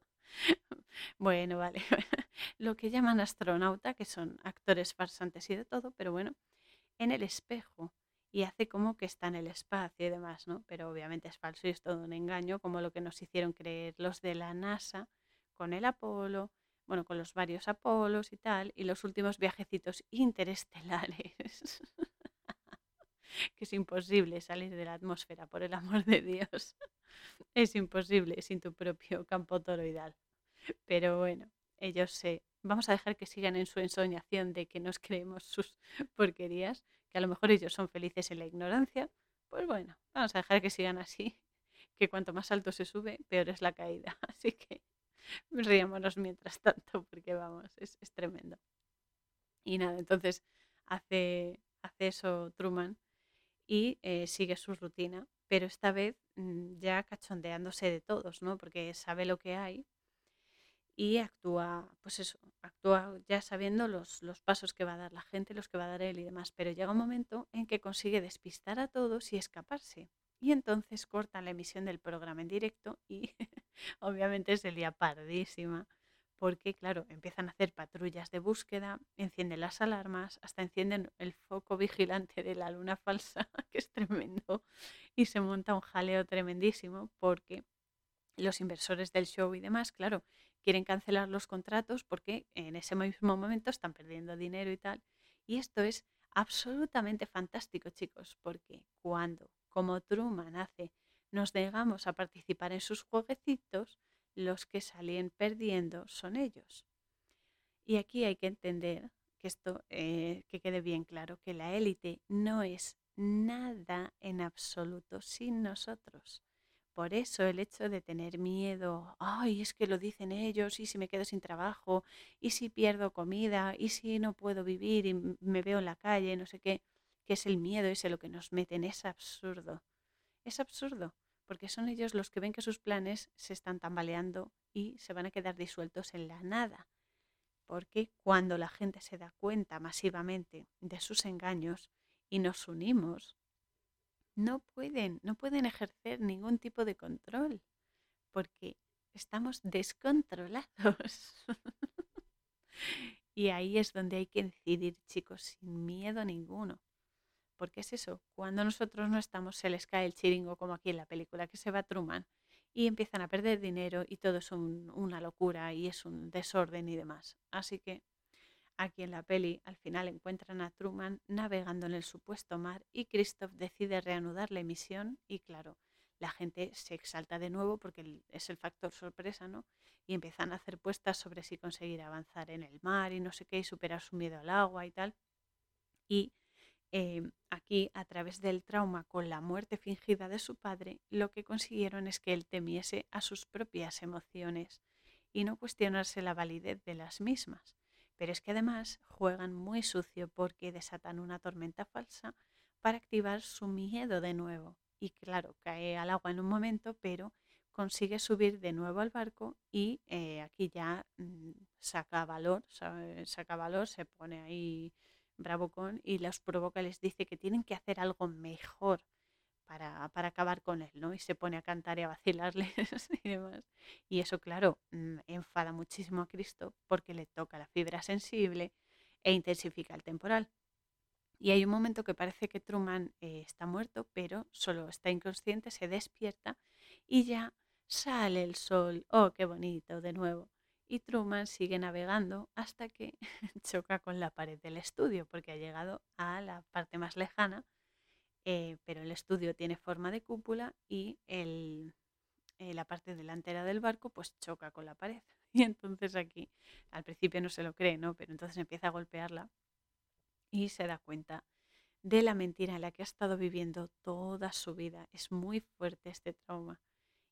bueno, vale. Lo que llaman astronauta, que son actores farsantes y de todo, pero bueno, en el espejo. Y hace como que está en el espacio y demás, ¿no? Pero obviamente es falso y es todo un engaño, como lo que nos hicieron creer los de la NASA con el Apolo, bueno, con los varios Apolos y tal, y los últimos viajecitos interestelares. que es imposible salir de la atmósfera, por el amor de Dios. es imposible sin tu propio campo toroidal. Pero bueno, ellos se... Vamos a dejar que sigan en su ensoñación de que nos creemos sus porquerías, que a lo mejor ellos son felices en la ignorancia. Pues bueno, vamos a dejar que sigan así, que cuanto más alto se sube, peor es la caída. Así que riámonos mientras tanto, porque vamos, es, tremendo. Y nada, entonces hace, hace eso Truman y eh, sigue su rutina, pero esta vez mm, ya cachondeándose de todos, ¿no? Porque sabe lo que hay y actúa, pues eso, actúa ya sabiendo los, los pasos que va a dar la gente, los que va a dar él y demás, pero llega un momento en que consigue despistar a todos y escaparse. Y entonces corta la emisión del programa en directo y obviamente se lía pardísima porque, claro, empiezan a hacer patrullas de búsqueda, encienden las alarmas, hasta encienden el foco vigilante de la luna falsa, que es tremendo, y se monta un jaleo tremendísimo porque los inversores del show y demás, claro, quieren cancelar los contratos porque en ese mismo momento están perdiendo dinero y tal. Y esto es absolutamente fantástico, chicos, porque cuando, como Truman hace, nos negamos a participar en sus jueguecitos, los que salen perdiendo son ellos. Y aquí hay que entender que esto, eh, que quede bien claro, que la élite no es nada en absoluto sin nosotros. Por eso el hecho de tener miedo, ay, es que lo dicen ellos, y si me quedo sin trabajo, y si pierdo comida, y si no puedo vivir y me veo en la calle, no sé qué, que es el miedo ese lo que nos meten, es absurdo. Es absurdo porque son ellos los que ven que sus planes se están tambaleando y se van a quedar disueltos en la nada. Porque cuando la gente se da cuenta masivamente de sus engaños y nos unimos, no pueden, no pueden ejercer ningún tipo de control, porque estamos descontrolados. y ahí es donde hay que decidir, chicos, sin miedo ninguno. Porque es eso, cuando nosotros no estamos se les cae el chiringo como aquí en la película, que se va Truman y empiezan a perder dinero y todo es una locura y es un desorden y demás. Así que aquí en la peli al final encuentran a Truman navegando en el supuesto mar y Christoph decide reanudar la emisión y claro, la gente se exalta de nuevo porque es el factor sorpresa, ¿no? Y empiezan a hacer puestas sobre si conseguir avanzar en el mar y no sé qué y superar su miedo al agua y tal. Y Em, aquí, a través del trauma con la muerte fingida de su padre, lo que consiguieron es que él temiese a sus propias emociones y no cuestionarse la validez de las mismas. Pero es que además juegan muy sucio porque desatan una tormenta falsa para activar su miedo de nuevo. Y claro, cae al agua en un momento, pero consigue subir de nuevo al barco y eh, aquí ya mm, saca valor, saca valor, se pone ahí con y los provoca, les dice que tienen que hacer algo mejor para, para, acabar con él, ¿no? Y se pone a cantar y a vacilarles y demás. Y eso, claro, mm, enfada muchísimo a Cristo porque le toca la fibra sensible e intensifica el temporal. Y hay un momento que parece que Truman eh, está muerto, pero solo está inconsciente, se despierta y ya sale el sol. ¡Oh, qué bonito! De nuevo y Truman sigue navegando hasta que choca con la pared del estudio, porque ha llegado a la parte más lejana, eh, pero el estudio tiene forma de cúpula y el, eh, la parte delantera del barco pues choca con la pared. Y entonces aquí, al principio no se lo cree, ¿no? Pero entonces empieza a golpearla y se da cuenta de la mentira en la que ha estado viviendo toda su vida. Es muy fuerte este trauma.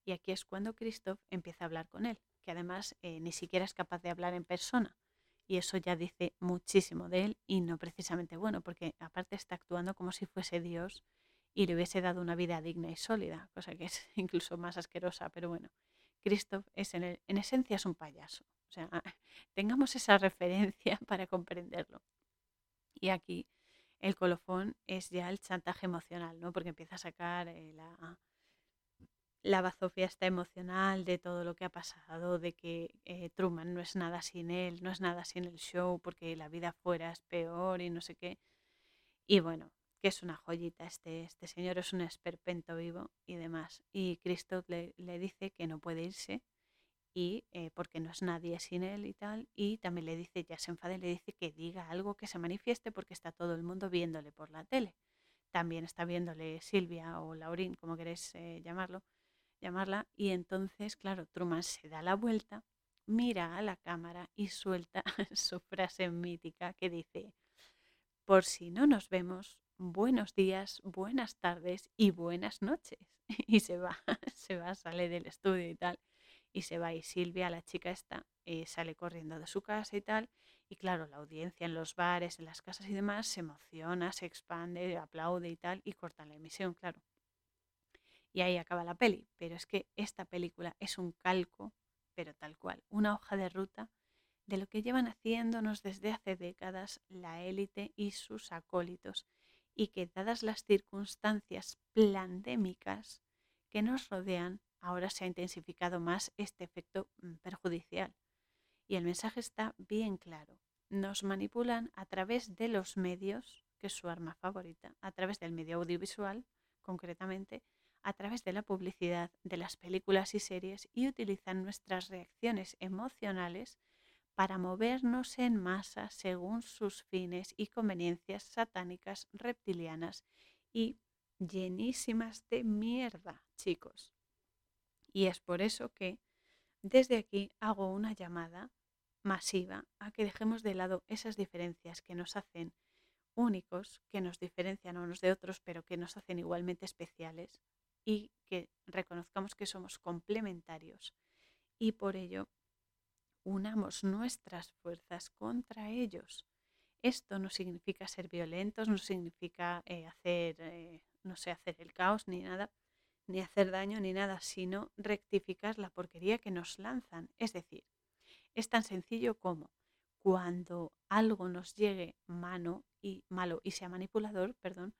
Y aquí es cuando Christoph empieza a hablar con él que además eh, ni siquiera es capaz de hablar en persona. Y eso ya dice muchísimo de él y no precisamente bueno, porque aparte está actuando como si fuese Dios y le hubiese dado una vida digna y sólida, cosa que es incluso más asquerosa, pero bueno, Christoph es en, en esencia es un payaso. O sea, tengamos esa referencia para comprenderlo. Y aquí el colofón es ya el chantaje emocional, ¿no? Porque empieza a sacar eh, la, la bazofia está emocional de todo lo que ha pasado, de que eh, Truman no es nada sin él, no es nada sin el show, porque la vida fuera es peor y no sé qué. Y bueno, que es una joyita, este, este señor es un esperpento vivo y demás. Y Cristo le, le dice que no puede irse y eh, porque no es nadie sin él y tal. Y también le dice, ya se enfada y le dice que diga algo que se manifieste porque está todo el mundo viéndole por la tele. También está viéndole Silvia o Laurín, como queréis eh, llamarlo, llamarla. Y entonces, claro, Truman se da la vuelta, mira a la cámara y suelta su frase mítica que dice, por si no nos vemos, buenos días, buenas tardes y buenas noches. Y se va, se va, sale del estudio y tal y se va y Silvia, la chica esta, eh, sale corriendo de su casa y tal. Y claro, la audiencia en los bares, en las casas y demás se emociona, se expande, aplaude y tal, y cortan la emisión, claro. Y ahí acaba la peli. Pero es que esta película es un calco, pero tal cual, una hoja de ruta de lo que llevan haciéndonos desde hace décadas la élite y sus acólitos, y que dadas las circunstancias pandémicas que nos rodean, ahora se ha intensificado más este efecto mm, perjudicial. Y el mensaje está bien claro. Nos manipulan a través de los medios, que es su arma favorita, a través del medio audiovisual, concretamente, a través de la publicidad, de las películas y series, y utilizan nuestras reacciones emocionales para movernos en masa según sus fines y conveniencias satánicas reptilianas y llenísimas de mierda, chicos. Y es por eso que desde aquí hago una llamada masiva a que dejemos de lado esas diferencias que nos hacen únicos, que nos diferencian unos de otros, pero que nos hacen igualmente especiales y que reconozcamos que somos complementarios y por ello unamos nuestras fuerzas contra ellos. Esto no significa ser violentos, no significa eh, hacer, eh, no sé, hacer el caos ni nada, ni hacer daño ni nada, sino rectificar la porquería que nos lanzan. Es decir, es tan sencillo como cuando algo nos llegue mano y malo y sea manipulador, perdón,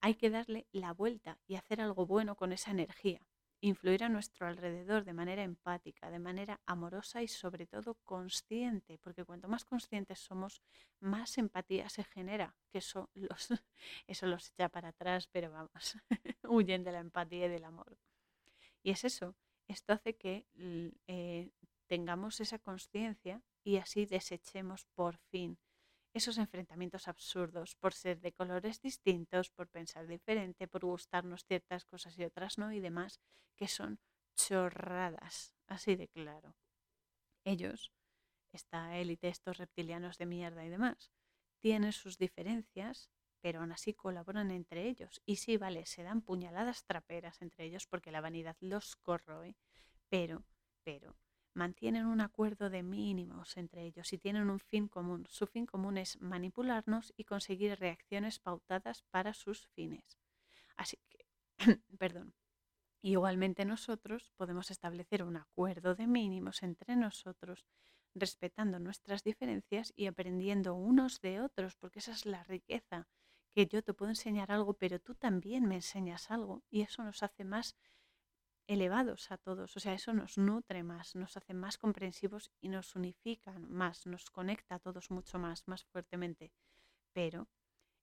hay que darle la vuelta y hacer algo bueno con esa energía influir a nuestro alrededor de manera empática, de manera amorosa y sobre todo consciente, porque cuanto más conscientes somos, más empatía se genera, que eso los, eso los echa para atrás, pero vamos, huyen de la empatía y del amor. Y es eso, esto hace que eh, tengamos esa conciencia y así desechemos por fin esos enfrentamientos absurdos por ser de colores distintos, por pensar diferente, por gustarnos ciertas cosas y otras no y demás, que son chorradas, así de claro. Ellos, esta élite, estos reptilianos de mierda y demás, tienen sus diferencias, pero aún así colaboran entre ellos. Y sí, vale, se dan puñaladas traperas entre ellos porque la vanidad los corroe, pero, pero, mantienen un acuerdo de mínimos entre ellos y tienen un fin común. Su fin común es manipularnos y conseguir reacciones pautadas para sus fines. Así que, perdón, igualmente nosotros podemos establecer un acuerdo de mínimos entre nosotros, respetando nuestras diferencias y aprendiendo unos de otros, porque esa es la riqueza, que yo te puedo enseñar algo, pero tú también me enseñas algo y eso nos hace más elevados a todos. O sea, eso nos nutre más, nos hace más comprensivos y nos unifica más, nos conecta a todos mucho más, más fuertemente. Pero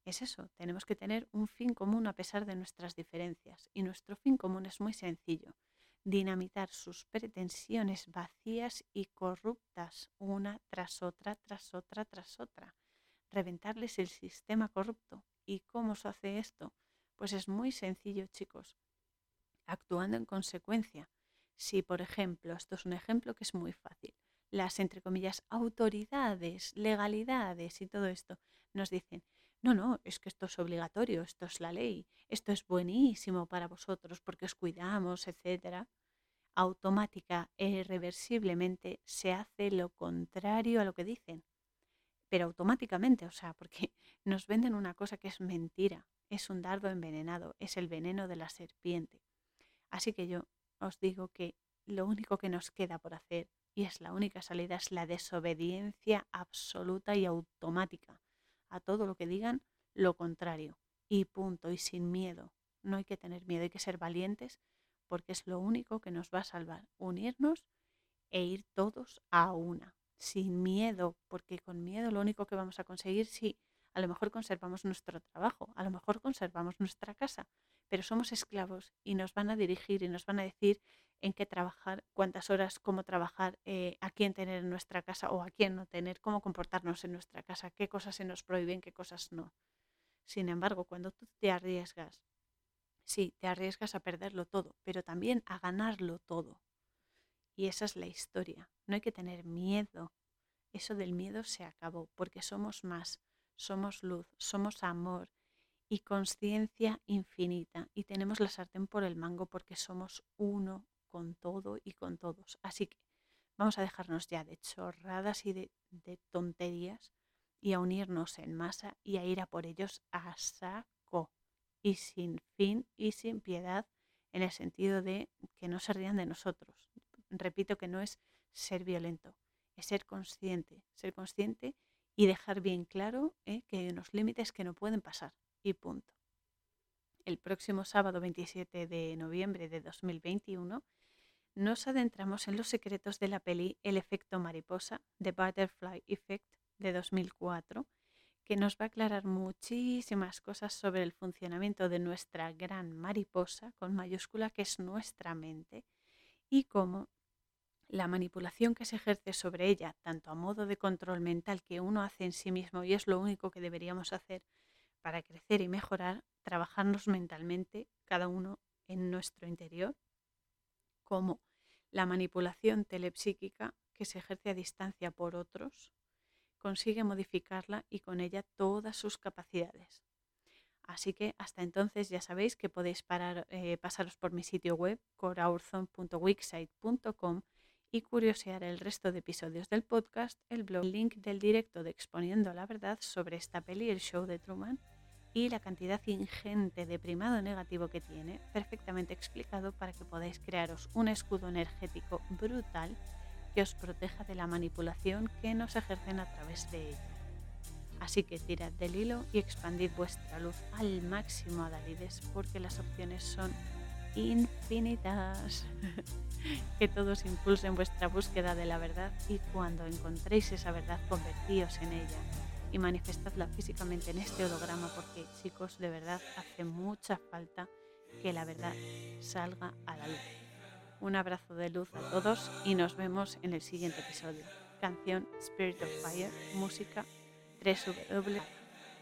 es eso, tenemos que tener un fin común a pesar de nuestras diferencias. Y nuestro fin común es muy sencillo, dinamitar sus pretensiones vacías y corruptas una tras otra, tras otra, tras otra. Reventarles el sistema corrupto. ¿Y cómo se hace esto? Pues es muy sencillo, chicos actuando en consecuencia. Si, por ejemplo, esto es un ejemplo que es muy fácil, las, entre comillas, autoridades, legalidades y todo esto nos dicen, no, no, es que esto es obligatorio, esto es la ley, esto es buenísimo para vosotros porque os cuidamos, etcétera, automática e irreversiblemente se hace lo contrario a lo que dicen. Pero automáticamente, o sea, porque nos venden una cosa que es mentira, es un dardo envenenado, es el veneno de la serpiente. Así que yo os digo que lo único que nos queda por hacer, y es la única salida, es la desobediencia absoluta y automática. A todo lo que digan, lo contrario. Y punto, y sin miedo. No hay que tener miedo, hay que ser valientes porque es lo único que nos va a salvar. Unirnos e ir todos a una, sin miedo, porque con miedo lo único que vamos a conseguir, sí, a lo mejor conservamos nuestro trabajo, a lo mejor conservamos nuestra casa, pero somos esclavos y nos van a dirigir y nos van a decir en qué trabajar, cuántas horas, cómo trabajar, eh, a quién tener en nuestra casa o a quién no tener, cómo comportarnos en nuestra casa, qué cosas se nos prohíben, qué cosas no. Sin embargo, cuando tú te arriesgas, sí, te arriesgas a perderlo todo, pero también a ganarlo todo. Y esa es la historia. No hay que tener miedo. Eso del miedo se acabó, porque somos más, somos luz, somos amor y conciencia infinita. Y tenemos la sartén por el mango porque somos uno con todo y con todos. Así que vamos a dejarnos ya de chorradas y de, tonterías y a unirnos en masa y a ir a por ellos a saco y sin fin y sin piedad en el sentido de que no se rían de nosotros, repito que no es ser violento, es ser consciente, ser consciente y dejar bien claro eh, que hay unos límites que no pueden pasar y punto. El próximo sábado 27 de noviembre de 2021 nos adentramos en los secretos de la peli El efecto mariposa, The Butterfly Effect de 2004, que nos va a aclarar muchísimas cosas sobre el funcionamiento de nuestra gran mariposa, con mayúscula, que es nuestra mente, y cómo la manipulación que se ejerce sobre ella, tanto a modo de control mental que uno hace en sí mismo y es lo único que deberíamos hacer para crecer y mejorar, trabajarnos mentalmente, cada uno en nuestro interior, como la manipulación telepsíquica que se ejerce a distancia por otros, consigue modificarla y con ella todas sus capacidades. Así que hasta entonces ya sabéis que podéis eh, pasaros por mi sitio web coraurzon.wixsite.com y curiosear el resto de episodios del podcast, el blog, el link del directo de Exponiendo la Verdad sobre esta peli, el show de Truman, y la cantidad ingente de primado negativo que tiene, perfectamente explicado para que podáis crearos un escudo energético brutal que os proteja de la manipulación que nos ejercen a través de ello. Así que tirad del hilo y expandid vuestra luz al máximo a Dalides porque las opciones son infinitas. que todos impulsen vuestra búsqueda de la verdad y cuando encontréis esa verdad convertíos en ella y manifestadla físicamente en este holograma porque chicos de verdad hace mucha falta que la verdad salga a la luz. Un abrazo de luz a todos y nos vemos en el siguiente episodio. Canción Spirit of Fire, música 3W